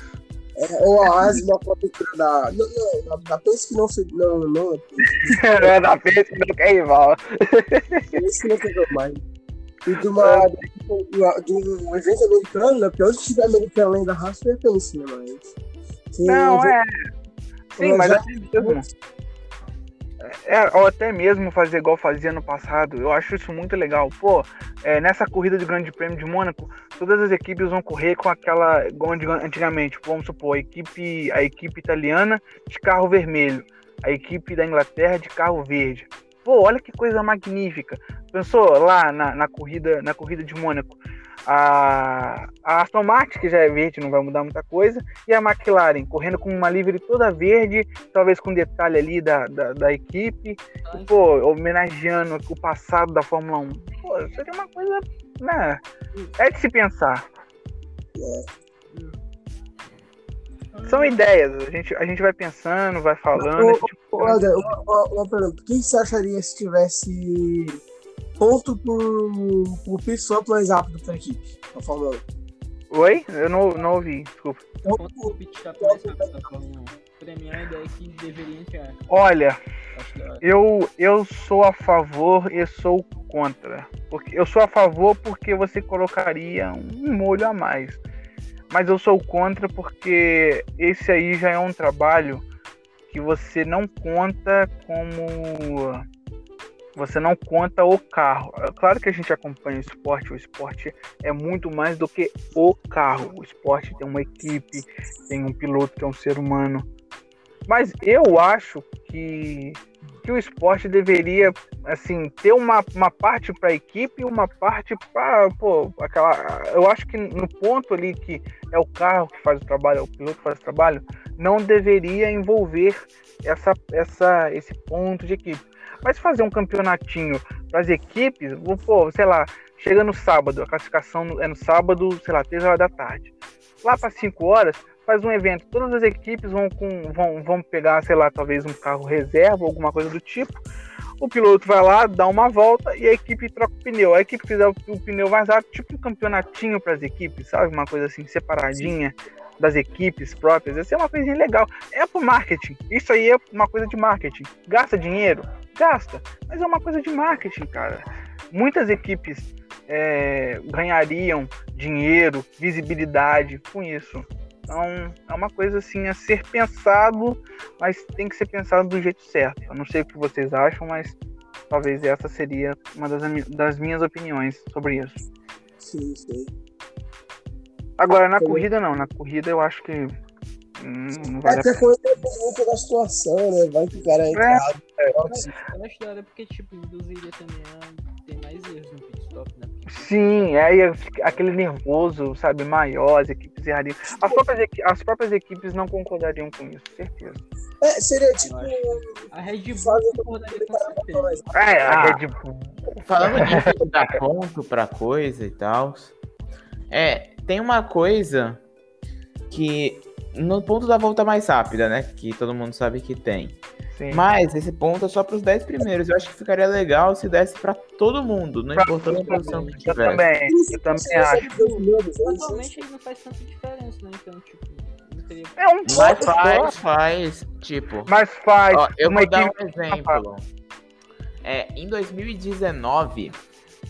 é, ou a asma com a pintura da. Não, não, da, da que não se. Não, não. não é da Pense que não quer rival. Pense que não quer mais. E de, uma, de um evento americano, né? Porque onde tiver americano além da raça, é Pense, né? Mas. Não, é. Sim, mas assim mesmo. É, ou até mesmo fazer igual fazia no passado. Eu acho isso muito legal. Pô, é, nessa corrida de Grande Prêmio de Mônaco, todas as equipes vão correr com aquela. Antigamente, vamos supor, a equipe, a equipe italiana de carro vermelho, a equipe da Inglaterra de carro verde. Pô, olha que coisa magnífica. Pensou lá na, na corrida na corrida de Mônaco? A, a Aston Martin, que já é verde, não vai mudar muita coisa, e a McLaren, correndo com uma livre toda verde, talvez com detalhe ali da, da, da equipe, e, pô, homenageando o passado da Fórmula 1. Pô, seria uma coisa, né, é de se pensar. São ideias, a gente, a gente vai pensando, vai falando. Ô, tipo... Olha, uma, uma pergunta, o que você acharia se tivesse ponto por, por pit stop mais rápido para a equipe, na Fórmula 1. Oi? Eu não, não ouvi, desculpa. Ponto por pit stop mais rápido da Fórmula 1. Pra mim, a ideia é que deveria entrar. Olha, eu, eu sou a favor e sou contra. Porque eu sou a favor porque você colocaria um molho a mais. Mas eu sou contra porque esse aí já é um trabalho que você não conta como Você não conta o carro. É claro que a gente acompanha o esporte, o esporte é muito mais do que o carro. O esporte tem uma equipe, tem um piloto que é um ser humano. Mas eu acho que, que o esporte deveria assim ter uma, uma parte para a equipe e uma parte para aquela. Eu acho que no ponto ali que é o carro que faz o trabalho, é o piloto que faz o trabalho, não deveria envolver essa, essa, esse ponto de equipe. Mas fazer um campeonatinho para as equipes, pô, sei lá, chega no sábado, a classificação é no sábado, sei lá, 3 horas da tarde. Lá para 5 horas, faz um evento, todas as equipes vão, com, vão, vão pegar, sei lá, talvez um carro reserva, alguma coisa do tipo. O piloto vai lá, dá uma volta e a equipe troca o pneu. A equipe fizer o, o pneu mais tipo um campeonatinho para as equipes, sabe? Uma coisa assim, separadinha das equipes próprias. Essa é uma coisinha legal. É pro marketing. Isso aí é uma coisa de marketing. Gasta dinheiro? Gasta. Mas é uma coisa de marketing, cara. Muitas equipes é, ganhariam dinheiro, visibilidade com isso. Então, é uma coisa assim a ser pensado, mas tem que ser pensado do jeito certo. Eu não sei o que vocês acham, mas talvez essa seria uma das, das minhas opiniões sobre isso. Sim, sim. Agora, na corrida, não. Na corrida, eu acho que. Hum, não vale É a que a coisa muito da situação, né? Vai que o cara é errado. Eu acho da hora porque, tipo, induziria também a ter mais erros no pit stop, né? Sim, aí é aquele nervoso, sabe, maior, as equipes errariam. As próprias, equi- as próprias equipes não concordariam com isso, certeza. É, seria tipo. a Red Bull concordaria com certeza. É, a Ah. Red Bull. Falando disso de dar ponto pra coisa e tal. É, tem uma coisa que. No ponto da volta mais rápida, né? Que todo mundo sabe que tem. Sim. Mas esse ponto é só pros 10 primeiros. Eu acho que ficaria legal se desse pra todo mundo, não Pra importa a posição que Eu tiver. também, eu também acho. Atualmente ele não faz tanta diferença, né? Então, tipo, não teria. É um Mas ponto só, faz, faz. Tipo, mas faz. Ó, eu uma vou dar um exemplo. É, em 2019,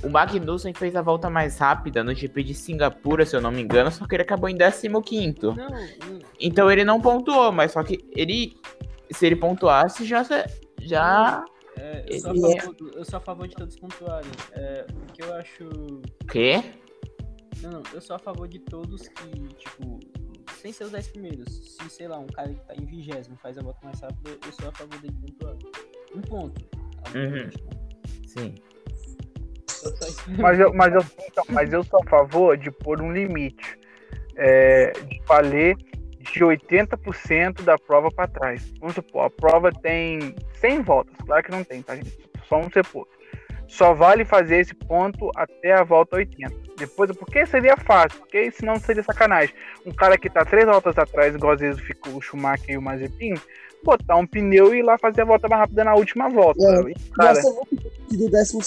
o Magnussen fez a volta mais rápida no GP de Singapura, se eu não me engano, só que ele acabou em 15º. Não, não, Então ele não pontuou, mas só que ele, se ele pontuasse, já, já é, eu, sou Ele é- favor, eu sou a favor de todos pontuarem. É, o que eu acho. o quê? Não, não, eu sou a favor de todos que, tipo, sem ser os 10 primeiros. Se, sei lá, um cara que tá em vigésimo faz a volta mais rápida, eu sou a favor dele pontuar. Um ponto. Uhum. Sim. Mas eu, mas, eu, então, mas eu sou a favor de pôr um limite. É, de valer de 80% da prova para trás. Vamos supor, a prova tem 100 voltas. Claro que não tem, tá, gente? Só um sepulcro. Só vale fazer esse ponto até a volta 80. Depois, porque seria fácil, porque senão seria sacanagem. Um cara que tá três voltas atrás, igual às vezes fica o Schumacher e o Mazepin, botar um pneu e ir lá fazer a volta mais rápida na última volta. É. Cara, Nossa, que do 13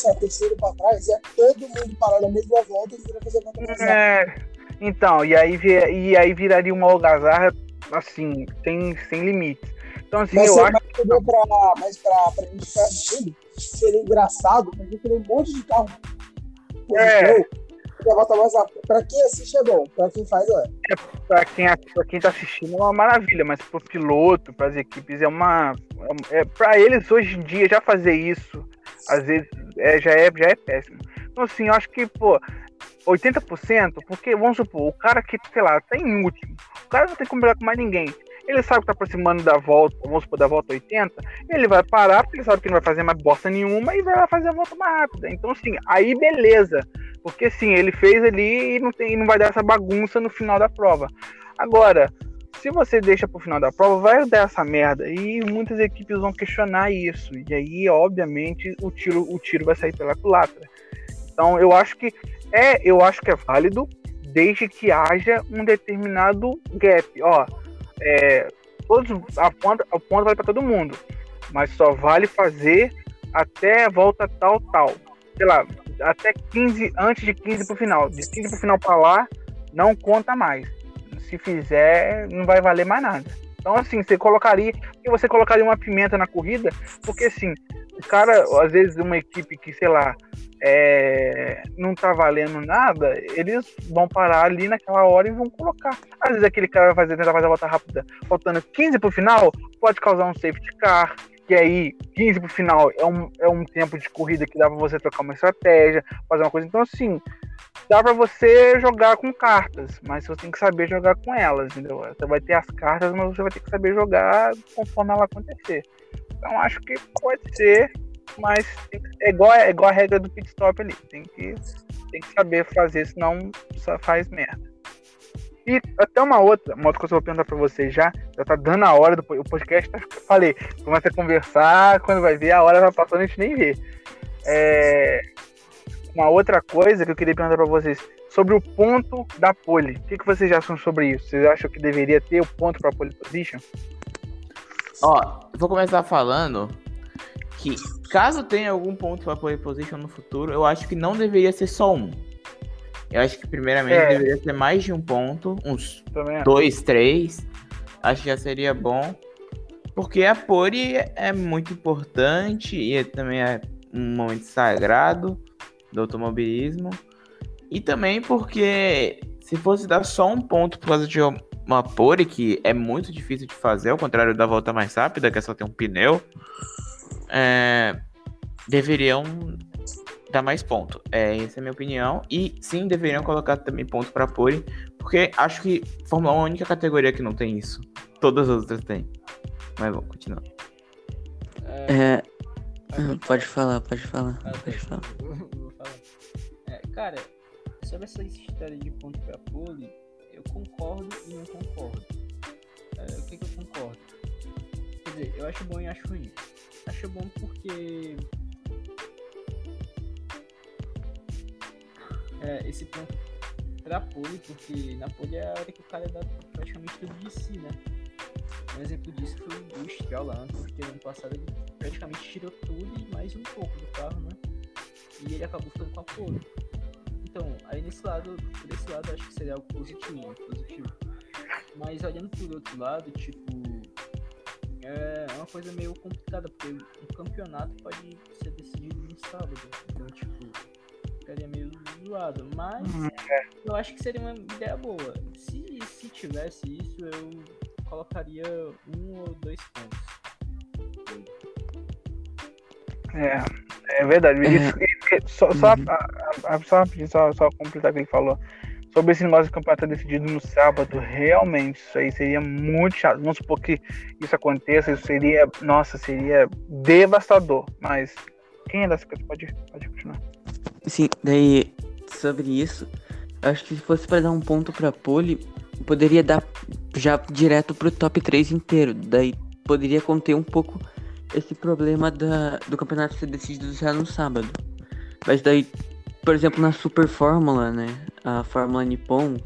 pra trás é todo mundo parar na mesma volta e querer fazer a volta. É, então, e aí, e aí viraria uma algazarra, assim, sem, sem limites. Então, assim, Mas, eu acho mas, também pra, mas pra, pra gente ficar assistindo, seria engraçado, porque tem um monte de carro. É. Que mais rápida. Pra quem assiste é bom, pra quem faz é. pra quem, pra quem tá assistindo é uma maravilha, mas pro piloto, pras equipes, é uma. É, é, pra eles hoje em dia já fazer isso, às vezes, é, já, é, já é péssimo. Então, assim, eu acho que, pô, 80%, porque, vamos supor, o cara que, sei lá, tá em último, o cara não tem como brigar com mais ninguém. Ele sabe que tá aproximando da volta, vamos supor, da volta 80, ele vai parar, porque ele sabe que não vai fazer mais bosta nenhuma e vai lá fazer a volta mais rápida. Então, assim, aí beleza. Porque sim, ele fez ali e não, tem, não vai dar essa bagunça no final da prova. Agora, se você deixa pro final da prova, vai dar essa merda. E muitas equipes vão questionar isso. E aí, obviamente, o tiro, o tiro vai sair pela culatra. Então eu acho que é, eu acho que é válido desde que haja um determinado gap. Ó, é, todos, a ponta, a ponta vale para todo mundo, mas só vale fazer até volta tal, tal. Sei lá, até 15, antes de 15 pro final. De 15 pro final para lá, não conta mais. Se fizer, não vai valer mais nada. Então, assim, você colocaria. E você colocaria uma pimenta na corrida, porque assim, o cara, às vezes, uma equipe que, sei lá, é, não tá valendo nada, eles vão parar ali naquela hora e vão colocar. Às vezes aquele cara vai fazer, tentar fazer a volta rápida, faltando 15 pro final, pode causar um safety car, que aí 15 pro final é um, é um tempo de corrida que dá pra você trocar uma estratégia, fazer uma coisa. Então, assim, dá pra você jogar com cartas, mas você tem que saber jogar com elas, entendeu? Você vai ter as cartas, mas você vai ter que saber jogar conforme ela acontecer. Então, acho que pode ser, mas é igual, é igual a regra do pit stop ali. Tem que, tem que saber fazer, senão só faz merda. E até uma outra, uma outra coisa que eu vou perguntar pra vocês já, já tá dando a hora do o podcast, tá, falei, começa a conversar, quando vai ver, a hora tá passando, a gente nem vê. É, uma outra coisa que eu queria perguntar pra vocês, sobre o ponto da pole, o que, que vocês acham sobre isso? Vocês acham que deveria ter o ponto pra pole position? Ó, vou começar falando que caso tenha algum ponto pra pole position no futuro, eu acho que não deveria ser só um. Eu acho que primeiramente É. deveria ter mais de um ponto, uns Também acho. dois, três. Acho que já seria bom. Porque a pole é muito importante e também é um momento sagrado do automobilismo. E também porque se fosse dar só um ponto por causa de uma pole, que é muito difícil de fazer, ao contrário da volta mais rápida, que é só ter um pneu, é, deveriam dar mais ponto. É, essa é a minha opinião. E sim, deveriam colocar também ponto para pole, porque acho que Fórmula 1 é a única categoria que não tem isso. Todas as outras têm. Mas vamos continuar. É, É, pode falar, pode falar, Ah, tá. pode falar. cara, sobre essa história de ponto pra pole, eu concordo e não concordo. É, o que, que eu concordo? Quer dizer, eu acho bom e acho ruim. Acho bom porque. É, esse ponto pra pole, porque na pole é a hora que o cara dá praticamente tudo de si, né? Um exemplo disso foi o Stroll lá, porque ano passado ele praticamente tirou tudo e mais um pouco do carro, né? E ele acabou ficando com a pole. Então, aí nesse lado, por esse lado, acho que seria algo positivo, positivo. Mas olhando por outro lado, tipo, é uma coisa meio complicada, porque um campeonato pode ser decidido no sábado. Então, tipo, ficaria meio zoado. Mas eu acho que seria uma ideia boa. Se, se tivesse isso, eu colocaria um ou dois pontos. É, é verdade. É. Só, só, Uhum. a- a- só, só, só completar o que ele falou. Sobre esse negócio de campeonato decidido no sábado, realmente, isso aí seria muito chato. Vamos supor que isso aconteça, isso seria, nossa, seria devastador. Mas quem é dessa coisa pode, pode continuar. Sim, daí, sobre isso, acho que se fosse pra dar um ponto pra pole, poderia dar já direto pro top 3 inteiro. Daí poderia conter um pouco esse problema da, do campeonato ser decidido já no sábado. Mas daí, por exemplo, na Super Fórmula, né? A Fórmula Nippon,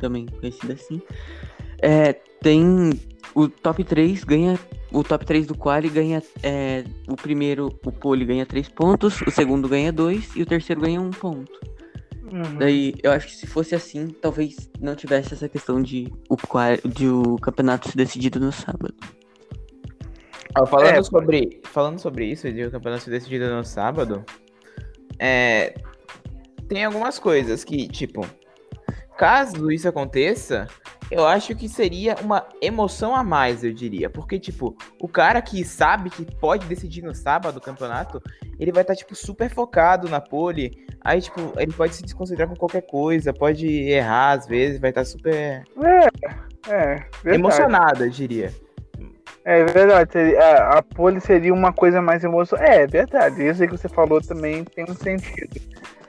também conhecida assim, é, tem o top 3 ganha. O top 3 do quali ganha. é, o primeiro, o pole ganha 3 pontos, o segundo ganha 2 e o terceiro ganha 1 ponto. Uhum. Daí eu acho que se fosse assim, talvez não tivesse essa questão de o, de o campeonato ser decidido no sábado. Ó, falando, É, sobre, falando sobre isso, de o campeonato ser decidido no sábado, é, tem algumas coisas que, tipo, caso isso aconteça, eu acho que seria uma emoção a mais, eu diria. Porque, tipo, o cara que sabe que pode decidir no sábado o campeonato, ele vai estar, tipo, super focado na pole. Aí, tipo, ele pode se desconcentrar com qualquer coisa, pode errar às vezes, vai estar super É, é, verdade. emocionado, eu diria. É verdade. seria- a pole seria uma coisa mais emocionante. É, é verdade. Isso aí que você falou também tem um sentido.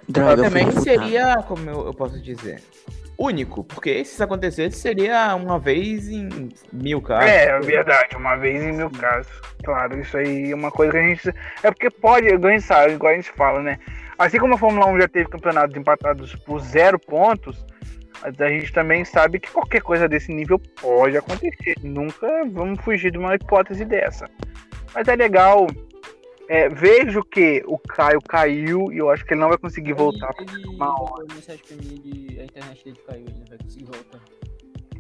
Droga, eu fui também refutado. seria, como eu, eu posso dizer, único, porque se isso acontecesse seria uma vez em mil casos. É, verdade, uma vez em mil casos. Claro, isso aí é uma coisa que a gente. É porque pode, a gente sabe, igual a gente fala, né? Assim como a Fórmula 1 já teve campeonatos empatados por zero pontos, a gente também sabe que qualquer coisa desse nível pode acontecer. Nunca vamos fugir de uma hipótese dessa. Mas é legal. É, vejo que o Caio caiu e eu acho que ele não vai conseguir voltar. Ele, ele uma mim de a internet dele caiu, ele não vai conseguir voltar.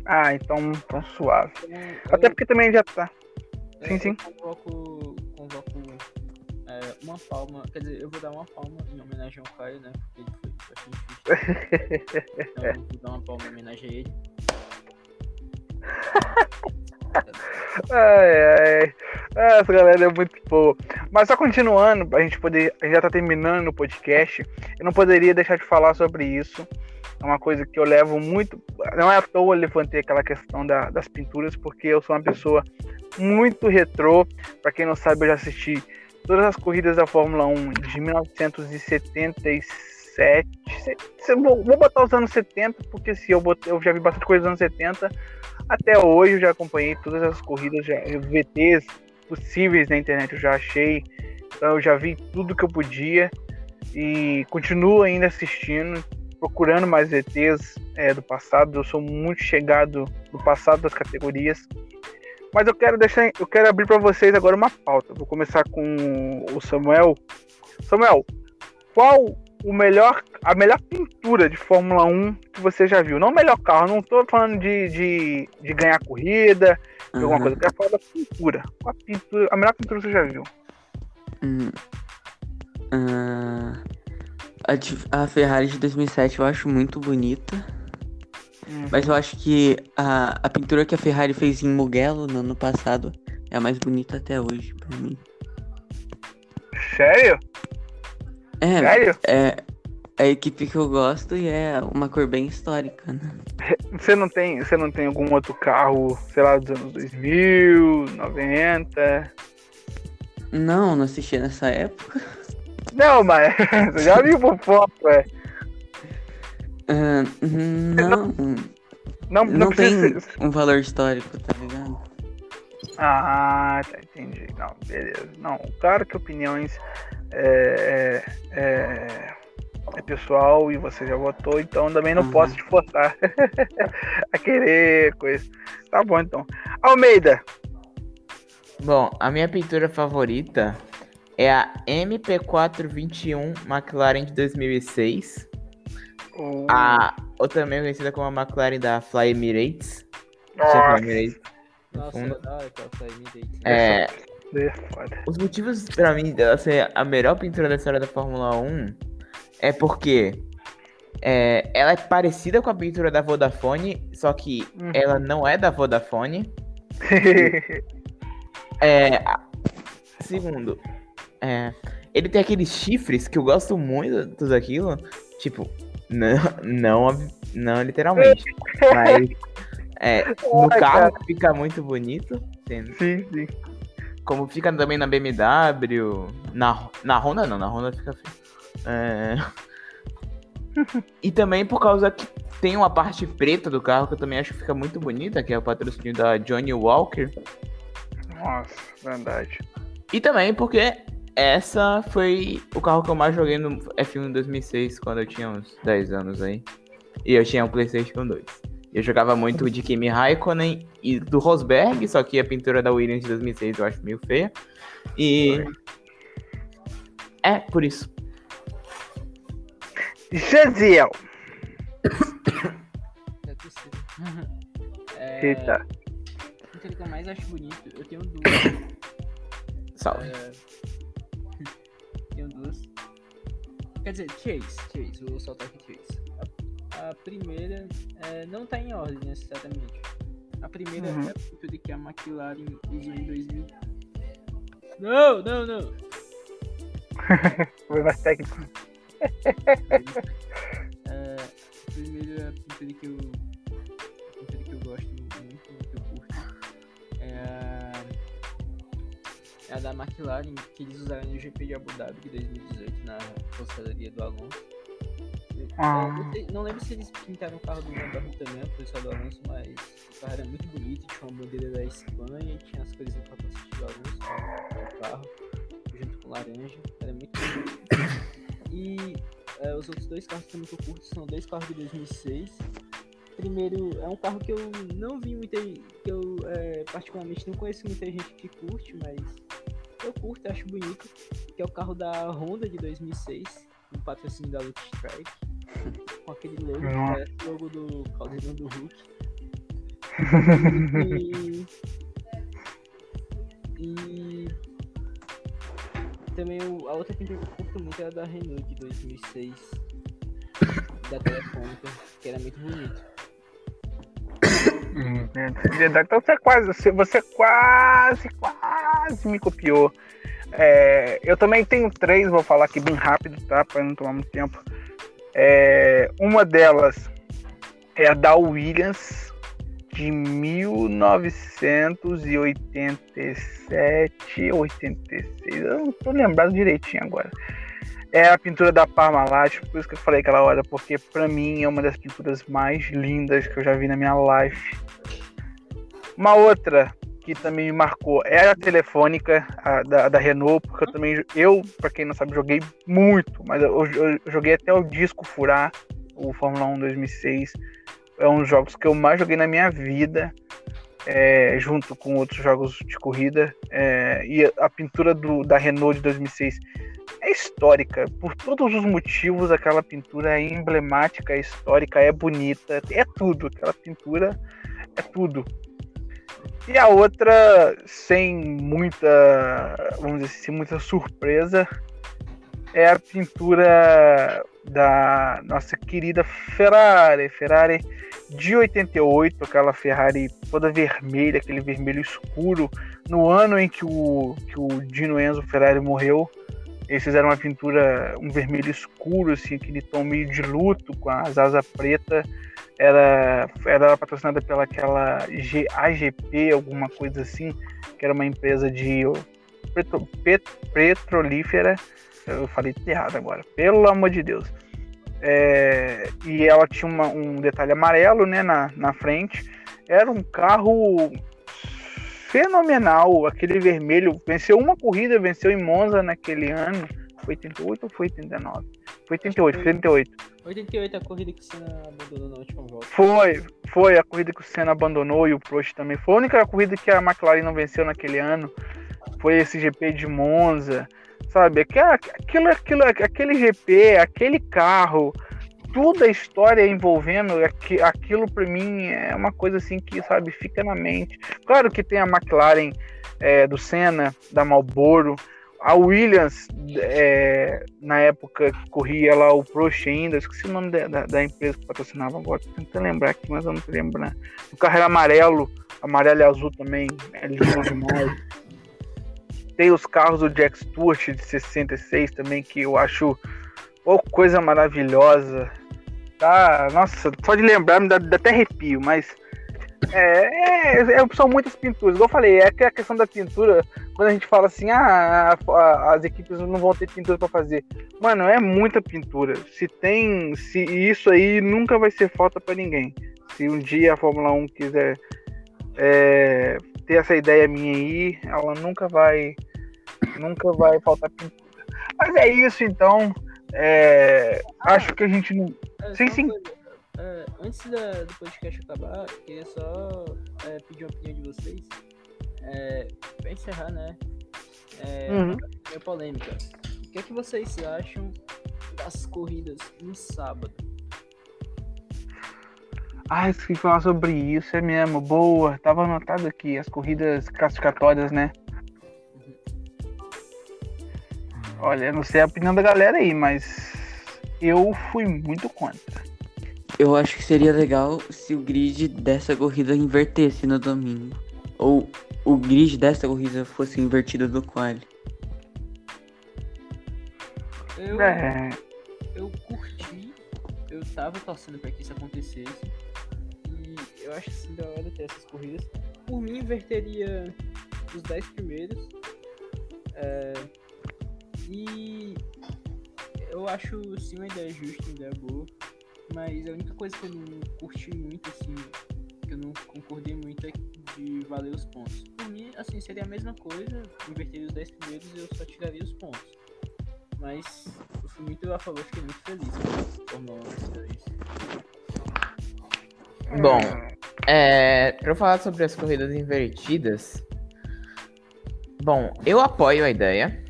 Ah, então, então suave. Então, Até eu- porque também já tá. É, Sim, sim. Convoco, convoco é, uma palma, quer dizer, eu vou dar uma palma em homenagem ao Caio, né? Porque ele foi bastante difícil. Então eu vou dar uma palma em homenagem a ele. Ai, ai. Essa galera é muito boa. Mas só continuando, a gente poder. A gente já tá terminando o podcast. Eu não poderia deixar de falar sobre isso. É uma coisa que eu levo muito. Não é à toa levantei aquela questão da, das pinturas, porque eu sou uma pessoa muito retrô. Para quem não sabe, eu já assisti todas as corridas da Fórmula 1 de 1977. Vou botar os anos 70, porque se eu, botei, eu já vi bastante coisa dos anos 70. Até hoje eu já acompanhei todas as corridas, já, VTs possíveis na internet eu já achei. Então eu já vi tudo que eu podia e continuo ainda assistindo, procurando mais VTs é, do passado. Eu sou muito chegado do passado das categorias. Mas eu quero deixar, eu quero abrir para vocês agora uma pauta. Vou começar com o Samuel. Samuel, qual o melhor, a melhor pintura de Fórmula 1 que você já viu? Não o melhor carro, não estou falando de, de, de, ganhar corrida, de alguma coisa. Eu quero falar da pintura. Qual a, pintura, a melhor pintura que você já viu? Hum. Uh, a, a Ferrari de 2007 eu acho muito bonita. Uhum. Mas eu acho que a, a pintura que a Ferrari fez em Mugello no ano passado é a mais bonita até hoje, pra mim. Sério? É, Sério? É, é a equipe que eu gosto e é uma cor bem histórica, né? Você não tem, você não tem algum outro carro, sei lá, dos anos 2000, 90? Não, não assisti nessa época. Não, mas você já viu por foto, é. Uh, não, não, não, não tem um valor histórico, tá ligado? Ah, tá, entendi. Não, beleza. Não, claro que opiniões é, é, é, é pessoal e você já votou, então também não uhum. posso te forçar a querer coisa. Tá bom, então. Almeida. Bom, a minha pintura favorita é a MP421 McLaren de 2006. Uh. A outra também conhecida como a McLaren da Fly Emirates. Nossa. Nossa, Fly Emirates. É, é os motivos pra mim dela ser a melhor pintura da história da Fórmula 1 é porque é, ela é parecida com a pintura da Vodafone, só que uhum. ela não é da Vodafone. é, segundo, é, ele tem aqueles chifres que eu gosto muito daquilo. Tipo, não, não, não literalmente. mas é, no Ai, carro cara. fica muito bonito. Sim, sim. Como fica também na BMW. Na, na Honda não, na Honda fica feio. É... e também por causa que tem uma parte preta do carro que eu também acho que fica muito bonita, que é o patrocínio da Johnny Walker. Nossa, verdade. E também porque essa foi o carro que eu mais joguei no F1 em 2006, quando eu tinha uns 10 anos aí. E eu tinha um PlayStation 2. Eu jogava muito de Kimi Raikkonen e do Rosberg, só que a pintura da Williams de 2006 eu acho meio feia. E. É, por isso. Jaziel. É. É... Eita. O que eu mais acho bonito, eu tenho duas. Salve. É... Tenho duas. Quer dizer, Chase, Chase, vou soltar aqui Chase. A, primeira é, não tá em ordem necessariamente. A primeira uhum. é a pintura que a McLaren usou em 2000. Não, não, não. Foi mais técnico. é, a primeira pintura que eu. Pintura que eu gosto muito, que eu curto. É a. É a da McLaren que eles usaram no GP de Abu Dhabi de 2018 na conselharia do Alonso. Ah. não, sei, não, lembro se eles pintaram o carro do Van também, o pessoal do Alonso, mas o carro era muito bonito, tinha uma bandeira da Espanha, tinha as coisas do capacete do Alonso no carro, junto com laranja, era muito bonito. E é, os outros dois carros que eu curto são dois carros de 2006. Primeiro, é um carro que eu não vi muita. que eu é, particularmente não conheço muita gente que curte, mas eu curto, acho bonito. Que é o carro da Honda de 2006, um patrocínio da Look Strike com aquele logo, parece o logo do Caldeirão do Hulk. e, e também o, a outra pintura que eu curto muito é a da Renault de 2006, da Telefônica, que era muito bonito. Hum, então você é quase, você, você é quase, quase quase me copiou. É, eu também tenho três, vou falar aqui bem rápido, tá? Para não tomar muito tempo. É, uma delas é a da Williams de 1987, 86, eu não tô lembrado direitinho agora. É a pintura da Parmalat, por isso que eu falei aquela hora, porque para mim é uma das pinturas mais lindas que eu já vi na minha life. Uma outra que também me marcou é a telefônica a, da, da, Renault, porque eu também, eu, para quem não sabe, joguei muito, mas eu, eu, joguei até o disco furar, o Fórmula 1 2006. É um dos jogos que eu mais joguei na minha vida, é, junto com outros jogos de corrida. É, e a pintura do, da Renault de 2006 é histórica, por todos os motivos. Aquela pintura é emblemática, é histórica, é bonita, é tudo. Aquela pintura é tudo. E a outra, sem muita, vamos dizer assim, muita surpresa, é a pintura da nossa querida Ferrari. Ferrari de 88, aquela Ferrari toda vermelha, aquele vermelho escuro, no ano em que o, que o Dino Enzo Ferrari morreu. Eles fizeram uma pintura, um vermelho escuro, assim, aquele tom meio de luto, com as asas pretas era, era patrocinada pela aquela G, AGP, alguma coisa assim, que era uma empresa de petro, pet, petrolífera. Eu falei errado agora, pelo amor de Deus. É, e ela tinha uma, um detalhe amarelo né, na, na frente. Era um carro fenomenal, aquele vermelho. Venceu uma corrida, venceu em Monza naquele ano. Foi 88 ou foi 89? Foi 88, foi 88. 88 a corrida que o Senna abandonou na última volta. Foi, foi a corrida que o Senna abandonou e o Prost também. Foi a única corrida que a McLaren não venceu naquele ano. Foi esse GP de Monza, sabe? Aquilo, aquilo, aquele GP, aquele carro, toda a história envolvendo aquilo para mim é uma coisa assim que, sabe, fica na mente. Claro que tem a McLaren é, do Senna, da Marlboro, a Williams, é, na época que corria lá o Prost ainda, esqueci o nome da, da, da empresa que patrocinava agora, tentando lembrar aqui, mas eu não tô lembrando. O carro era amarelo, amarelo e azul também, é demais. Tem os carros do Jack Stewart de 66 também, que eu acho oh, coisa maravilhosa. Tá, nossa, só de lembrar me dá, dá até arrepio, mas é, é, é, são muitas pinturas. Igual eu falei, é a questão da pintura, quando a gente fala assim, ah, as equipes não vão ter pintura para fazer. Mano, é muita pintura. Se tem. Se isso aí nunca vai ser falta para ninguém. Se um dia a Fórmula 1 quiser é, ter essa ideia minha aí, ela nunca vai. Nunca vai faltar pintura. Mas é isso então. É, acho que a gente não. É, sim, sim. Coisa é, antes da, do podcast acabar, queria só é, pedir uma opinião de vocês. É, pra encerrar, né? É, uhum. é polêmica. O que é que vocês acham das corridas no sábado? Ah, esqueci de falar sobre isso, é mesmo. Boa, tava anotado aqui, as corridas classificatórias, né? Olha, não sei a opinião da galera aí, mas eu fui muito contra. Eu acho que seria legal se o grid dessa corrida invertesse no domingo. Ou o grid dessa corrida fosse invertido do quali. Eu, é. eu curti, eu tava torcendo para que isso acontecesse. E eu acho assim da hora ter essas corridas. Por mim, inverteria os 10 primeiros. É, e eu acho sim uma ideia justa, uma ideia boa. Mas a única coisa que eu não curti muito, assim, que eu não concordei muito é de valer os pontos. Por mim, assim, seria a mesma coisa, inverter os 10 primeiros eu só tiraria os pontos. Mas eu fui muito a favor, fiquei muito feliz com Fórmula 1 Bom, é, pra falar sobre as corridas invertidas, bom, eu apoio a ideia.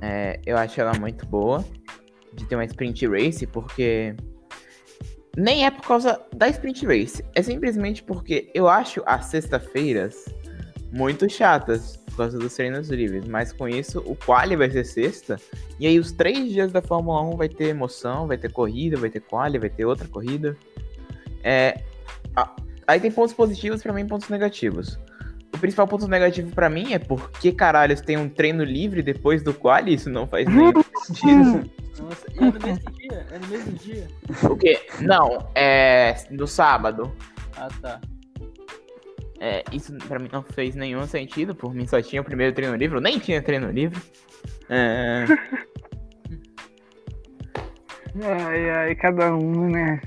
É, eu acho ela muito boa de ter uma sprint race, porque nem é por causa da sprint race. É simplesmente porque eu acho as sexta-feiras muito chatas por causa dos treinos livres. Mas com isso, o quali vai ser sexta. E aí os três dias da Fórmula 1 vai ter emoção, vai ter corrida, vai ter quali, vai ter outra corrida. É, aí tem pontos positivos para mim pontos negativos. O principal ponto negativo pra mim é porque caralho tem um treino livre depois do quali, isso não faz nenhum sentido. Nossa, e é no mesmo dia? É no mesmo dia? O quê? Não, é no sábado. Ah, tá. É, isso pra mim não fez nenhum sentido, por mim só tinha o primeiro treino livre, eu nem tinha treino livre. É, Ai, ai, cada um, né?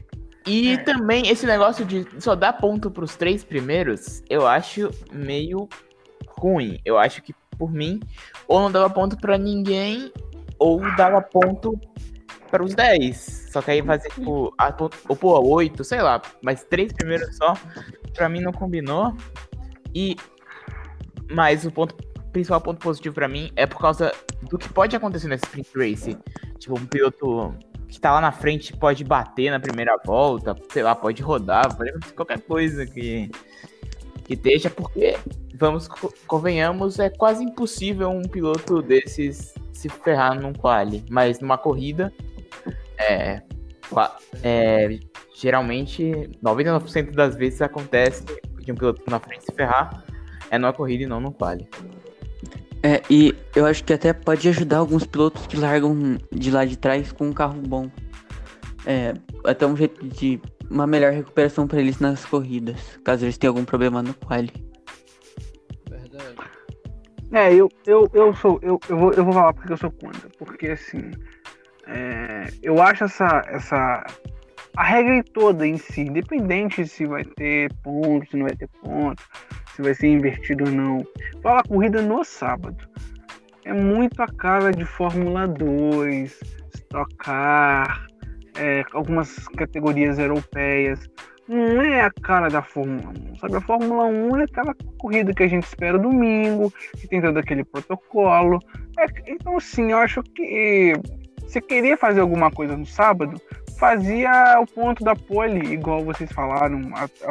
E também esse negócio de só dar ponto pros três primeiros, eu acho meio ruim. Eu acho que, por mim, ou não dava ponto pra ninguém, ou dava ponto para os 10. Só que aí fazer, tipo, a, ou pô, 8, sei lá, mas três primeiros só, pra mim não combinou. E mas o ponto principal ponto positivo pra mim é por causa do que pode acontecer nesse sprint race. Tipo, um piloto que tá lá na frente pode bater na primeira volta, sei lá, pode rodar, pode qualquer coisa que que esteja, porque vamos co- convenhamos, é quase impossível um piloto desses se ferrar num quali, mas numa corrida é, é, geralmente 99% das vezes acontece de um piloto na frente se ferrar é numa corrida e não num quali. É, e eu acho que até pode ajudar alguns pilotos que largam de lá de trás com um carro bom. É, até um jeito de uma melhor recuperação pra eles nas corridas, caso eles tenham algum problema no quali. Verdade. É, eu, eu, eu sou. Eu, eu, vou, eu vou falar porque eu sou contra. Porque assim. é, eu acho essa, essa. A regra toda em si, independente se vai ter pontos, se não vai ter pontos, se vai ser invertido ou não. Fala corrida no sábado. É muito a cara de Fórmula 2, Stock Car, é, algumas categorias europeias. Não é a cara da Fórmula 1, sabe? A Fórmula 1 é aquela corrida que a gente espera domingo, que tem todo aquele protocolo. É, então, assim, eu acho que se queria fazer alguma coisa no sábado, fazia o ponto da pole, igual vocês falaram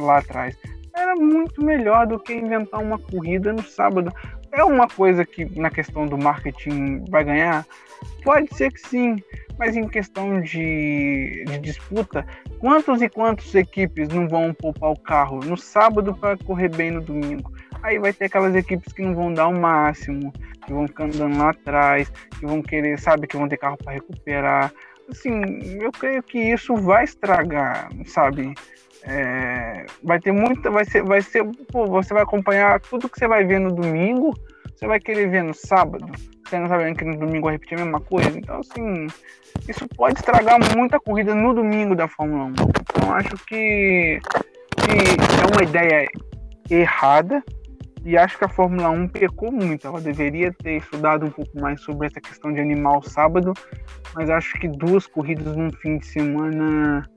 lá atrás. Era muito melhor do que inventar uma corrida no sábado. É uma coisa que, na questão do marketing, vai ganhar? Pode ser que sim, mas em questão de, de disputa, quantos e quantas equipes não vão poupar o carro no sábado para correr bem no domingo? Aí vai ter aquelas equipes que não vão dar o máximo, que vão ficar andando lá atrás, que vão querer, sabe, que vão ter carro para recuperar. Assim, eu creio que isso vai estragar, sabe? É, vai ter muita, vai ser, vai ser, pô, você vai acompanhar tudo que você vai ver no domingo, você vai querer ver no sábado, você não sabendo que no domingo vai repetir a mesma coisa. Então, assim, isso pode estragar muita corrida no domingo da Fórmula 1. Então, acho que, que é uma ideia errada e acho que a Fórmula 1 pecou muito. Ela deveria ter estudado um pouco mais sobre essa questão de animar o sábado, mas acho que duas corridas num fim de semana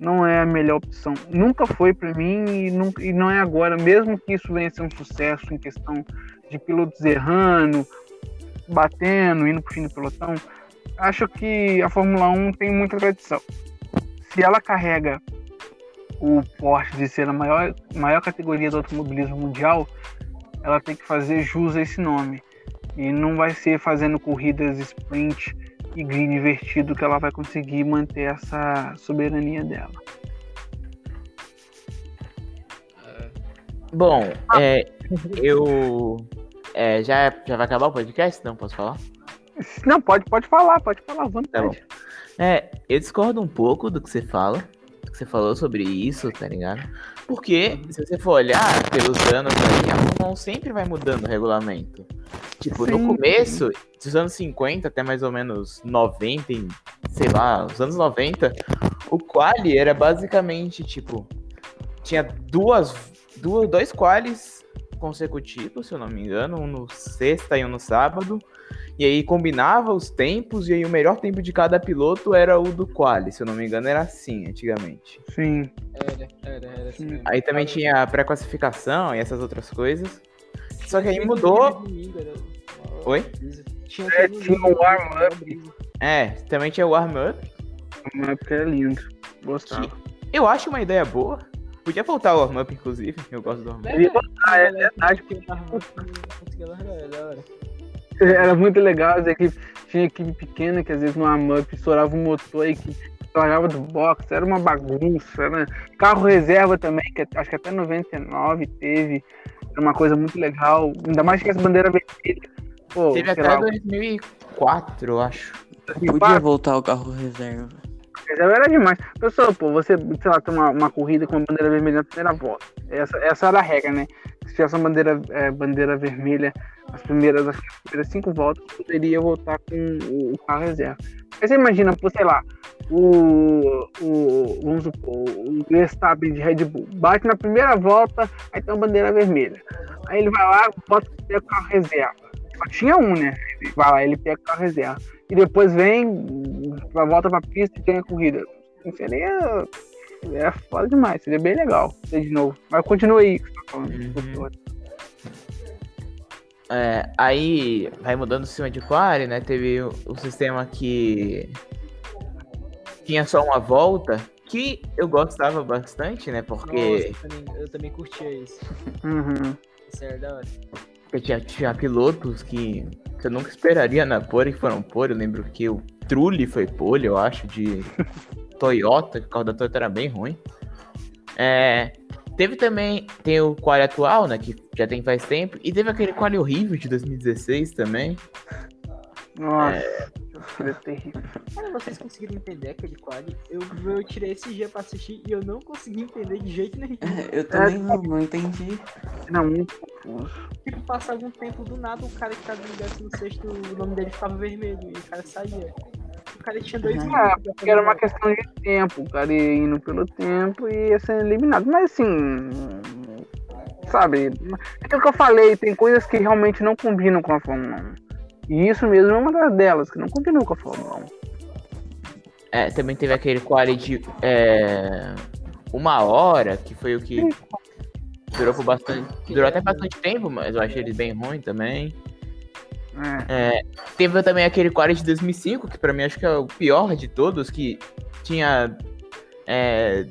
não é a melhor opção. Nunca foi para mim e, nunca, e não é agora, mesmo que isso venha a ser um sucesso em questão de pilotos errando, batendo, indo pro fim do pelotão. Acho que a Fórmula 1 tem muita tradição. Se ela carrega o porte de ser a maior, maior categoria do automobilismo mundial, ela tem que fazer jus a esse nome. E não vai ser fazendo corridas sprint e green invertido que ela vai conseguir manter essa soberania dela. É, Bom, é, eu. é, já, já vai acabar o podcast? Não posso falar? Não, pode, pode falar, pode falar, à Tá bom. É, eu discordo um pouco do que você fala, que você falou sobre isso, tá ligado? Porque, se você for olhar pelos anos aí, a Fórmula 1 sempre vai mudando o regulamento. Tipo, no Sim. começo, dos anos 50 até mais ou menos 90, e, sei lá, os anos 90, o quali era basicamente, tipo, tinha duas, duas dois qualis consecutivos, se eu não me engano, um no sexta e um no sábado. E aí combinava os tempos, e aí o melhor tempo de cada piloto era o do quali, se eu não me engano, era assim antigamente. Sim. era, era, era assim mesmo. Aí também tinha a pré-classificação e essas outras coisas. Só que aí mudou. Oi? Tinha, É, tinha o warm-up. uma brisa. É, também tinha o warm-up. Uma época era lindo. Gostava. Eu acho uma ideia boa. Podia voltar o warm-up, inclusive. Eu gosto do warm-up. Ele- Ah, é verdade. Porque eu tava não conseguia largar, era muito legal, as equipes, tinha equipe pequena que às vezes no warm-up estourava o motor e que largava do box, era uma bagunça, né? Carro reserva também, que acho que até 99 teve. Era uma coisa muito legal. Ainda mais que essa bandeira vermelha. Pô, Teve até lá, 2004, eu acho. Podia voltar o carro reserva. Reserva era demais. Pessoal, pô, você, sei lá, tem uma, uma corrida com uma bandeira vermelha na primeira volta. Essa, essa era a regra, né? Se tivesse uma bandeira, é, bandeira vermelha as primeiras, as primeiras cinco voltas, poderia voltar com o, o carro reserva. Aí você imagina, pô, sei lá, o, o, vamos supor, o Verstappen de Red Bull bate na primeira volta, aí tem uma bandeira vermelha. Aí ele vai lá, bota o carro reserva. Só tinha um, né? Vai lá, ele pega o carro reserva. E depois vem, volta pra pista e tem a corrida. Seria. É foda demais, seria bem legal ter de novo. Mas continua aí que você tá falando. Uhum. É, aí vai mudando o sistema de quali, né? Teve o, o sistema que tinha só uma volta, que eu gostava bastante, né? Porque Nossa, eu também, eu também curtia isso. Uhum. Isso era da hora. Tinha, tinha pilotos que, que eu nunca esperaria na pole que foram pole. Eu lembro que o Trulli foi pole, eu acho, de Toyota, que o carro da Toyota era bem ruim. É, teve também, tem o quali atual, né? Que já tem faz tempo. E teve aquele quali horrível de 2016 também. Nossa, seria terrível. Cara, vocês conseguiram entender aquele quadro? Eu, eu tirei esse dia pra assistir e eu não consegui entender de jeito nenhum. Eu também não, não entendi. Era muito confuso. Tipo, passa algum tempo do nada, o cara que tava no 16 o nome dele ficava vermelho e o cara saía. O cara tinha dois É, minutos. era uma questão de tempo, o cara ia indo pelo tempo e ia sendo eliminado. Mas assim, sabe, é aquilo que eu falei, tem coisas que realmente não combinam com a Fórmula 1. E isso mesmo é uma delas, que não combinam com a Fórmula 1. É, também teve aquele quali de é, uma hora, que foi o que durou por bastante. Durou até bastante tempo, mas eu achei ele bem ruim também. É. Teve também aquele quali de 2005, que pra mim acho que é o pior de todos, que tinha é,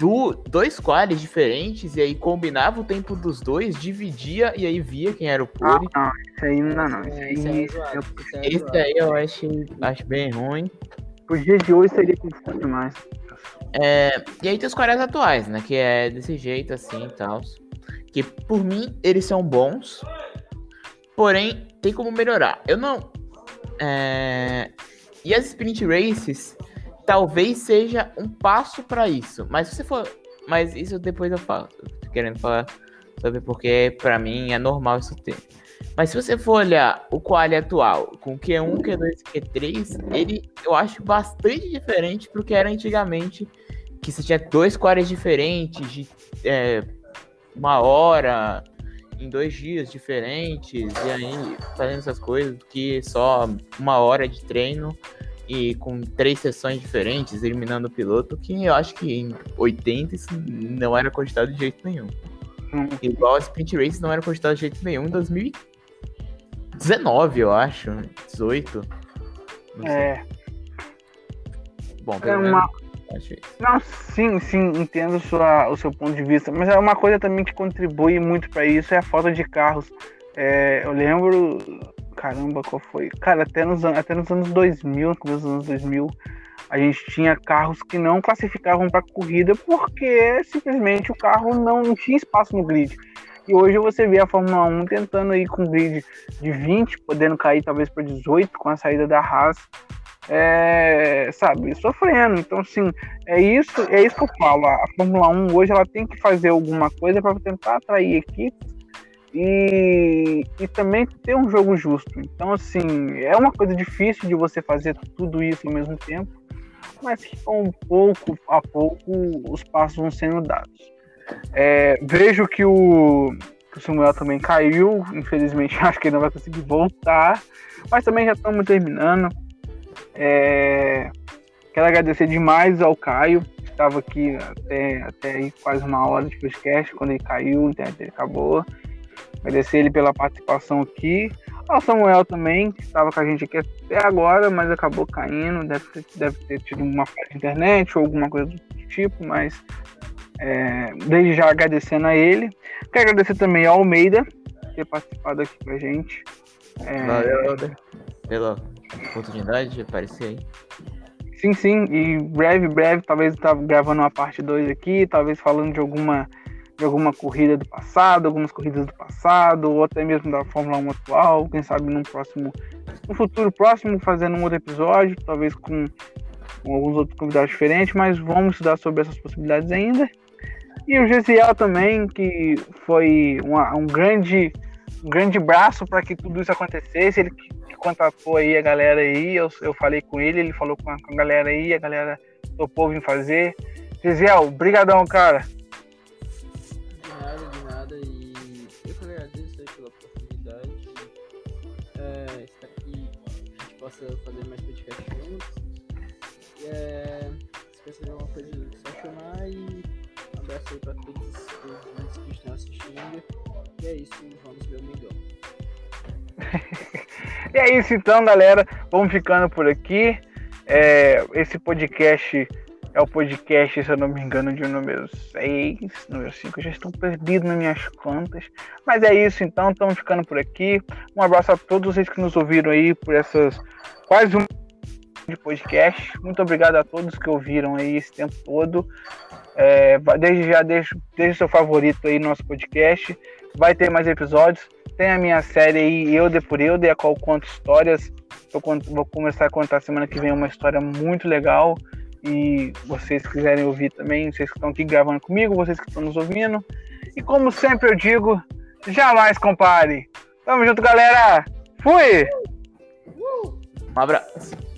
du- dois qualis diferentes, e aí combinava o tempo dos dois, dividia e aí via quem era o Ah, pole. não, isso aí não dá não. Isso É, aí, isso aí é zoado, eu- isso aí é Esse zoado. aí eu acho, acho bem ruim. pro dia de hoje seria confuso demais. É, e aí tem os qualis atuais, né? Que é desse jeito assim e tal. Que por mim eles são bons. Porém, tem como melhorar. Eu não. é, E as sprint races talvez seja um passo pra isso. Mas se for. Mas isso depois eu falo. Eu querendo falar sobre porque pra mim é normal isso ter. Mas se você for olhar o quali atual com Q1, Q2 e Q3, ele eu acho bastante diferente pro que era antigamente, que você tinha dois qualis diferentes, de é, uma hora, em dois dias diferentes, e aí fazendo essas coisas, que só uma hora de treino e com três sessões diferentes, eliminando o piloto, que eu acho que em 80 isso não era cogitado de jeito nenhum. Hum. Igual a Sprint Race não era cogitado de jeito nenhum em 2019, eu acho. 18. Não sei. É, Bom, é uma, menos acho isso. Não, sim, sim, entendo sua, o seu ponto de vista, mas é uma coisa também que contribui muito para isso é a falta de carros. É, eu lembro, caramba, qual foi? Cara, até nos, até nos anos 2000, no começo dos anos 2000, a gente tinha carros que não classificavam para corrida porque simplesmente o carro não, não tinha espaço no grid. E hoje você vê a Fórmula 1 tentando ir com grid de 20, podendo cair talvez para 18 com a saída da Haas. É, sabe, sofrendo. Então, assim, é isso, é isso que eu falo. A Fórmula 1 hoje ela tem que fazer alguma coisa para tentar atrair equipes e, e também ter um jogo justo. Então, assim, é uma coisa difícil de você fazer tudo isso ao mesmo tempo, mas que com pouco a pouco os passos vão sendo dados. É, vejo que o, que o Samuel também caiu, infelizmente acho que ele não vai conseguir voltar, mas também já estamos terminando. É, quero agradecer demais ao Caio, que estava aqui até, até quase uma hora de podcast, quando ele caiu, a internet acabou. Agradecer ele pela participação aqui. Ao Samuel também, que estava com a gente aqui até agora, mas acabou caindo. Deve ter, deve ter tido uma falha de internet ou alguma coisa do tipo, mas é, desde já agradecendo a ele. Quero agradecer também ao Almeida por ter participado aqui com a gente. É, Valeu, Helder, pela oportunidade de aparecer aí. Sim, sim, e breve, breve, talvez eu tava gravando uma parte 2 aqui, talvez falando de alguma de alguma corrida do passado, algumas corridas do passado, ou até mesmo da Fórmula 1 atual, quem sabe num próximo, no futuro próximo, fazendo um outro episódio, talvez com, com alguns outros convidados diferentes, mas vamos estudar sobre essas possibilidades ainda. E o Gesiel também, que foi uma, um grande um grande braço para que tudo isso acontecesse. Ele contatou aí a galera aí, eu, eu falei com ele, ele falou com a, com a galera aí, a galera topou vir fazer. Gesiel, brigadão, cara. Nada, de nada. E eu que agradeço pela oportunidade. É, aqui, a gente possa fazer mais podcast juntos. E, é, se precisar de alguma coisa, só chamar e um abraço aí pra todos os que estão assistindo. E é isso, vamos ver o Mengão. e é isso então, galera. Vamos ficando por aqui. É, esse podcast é o podcast, se eu não me engano, de número 6, número 5. Eu já estou perdido nas minhas contas. Mas é isso então, estamos ficando por aqui. Um abraço a todos vocês que nos ouviram aí por essas quase um de podcast. Muito obrigado a todos que ouviram aí esse tempo todo. É, desde já, deixe, deixe seu favorito aí no nosso podcast. Vai ter mais episódios. Tem a minha série aí, Eude por Eude, a qual conto histórias. Eu vou começar a contar semana que vem uma história muito legal. E vocês quiserem ouvir também, vocês que estão aqui gravando comigo, vocês que estão nos ouvindo. E como sempre eu digo, jamais compare. Tamo junto, galera. Fui! Um abraço.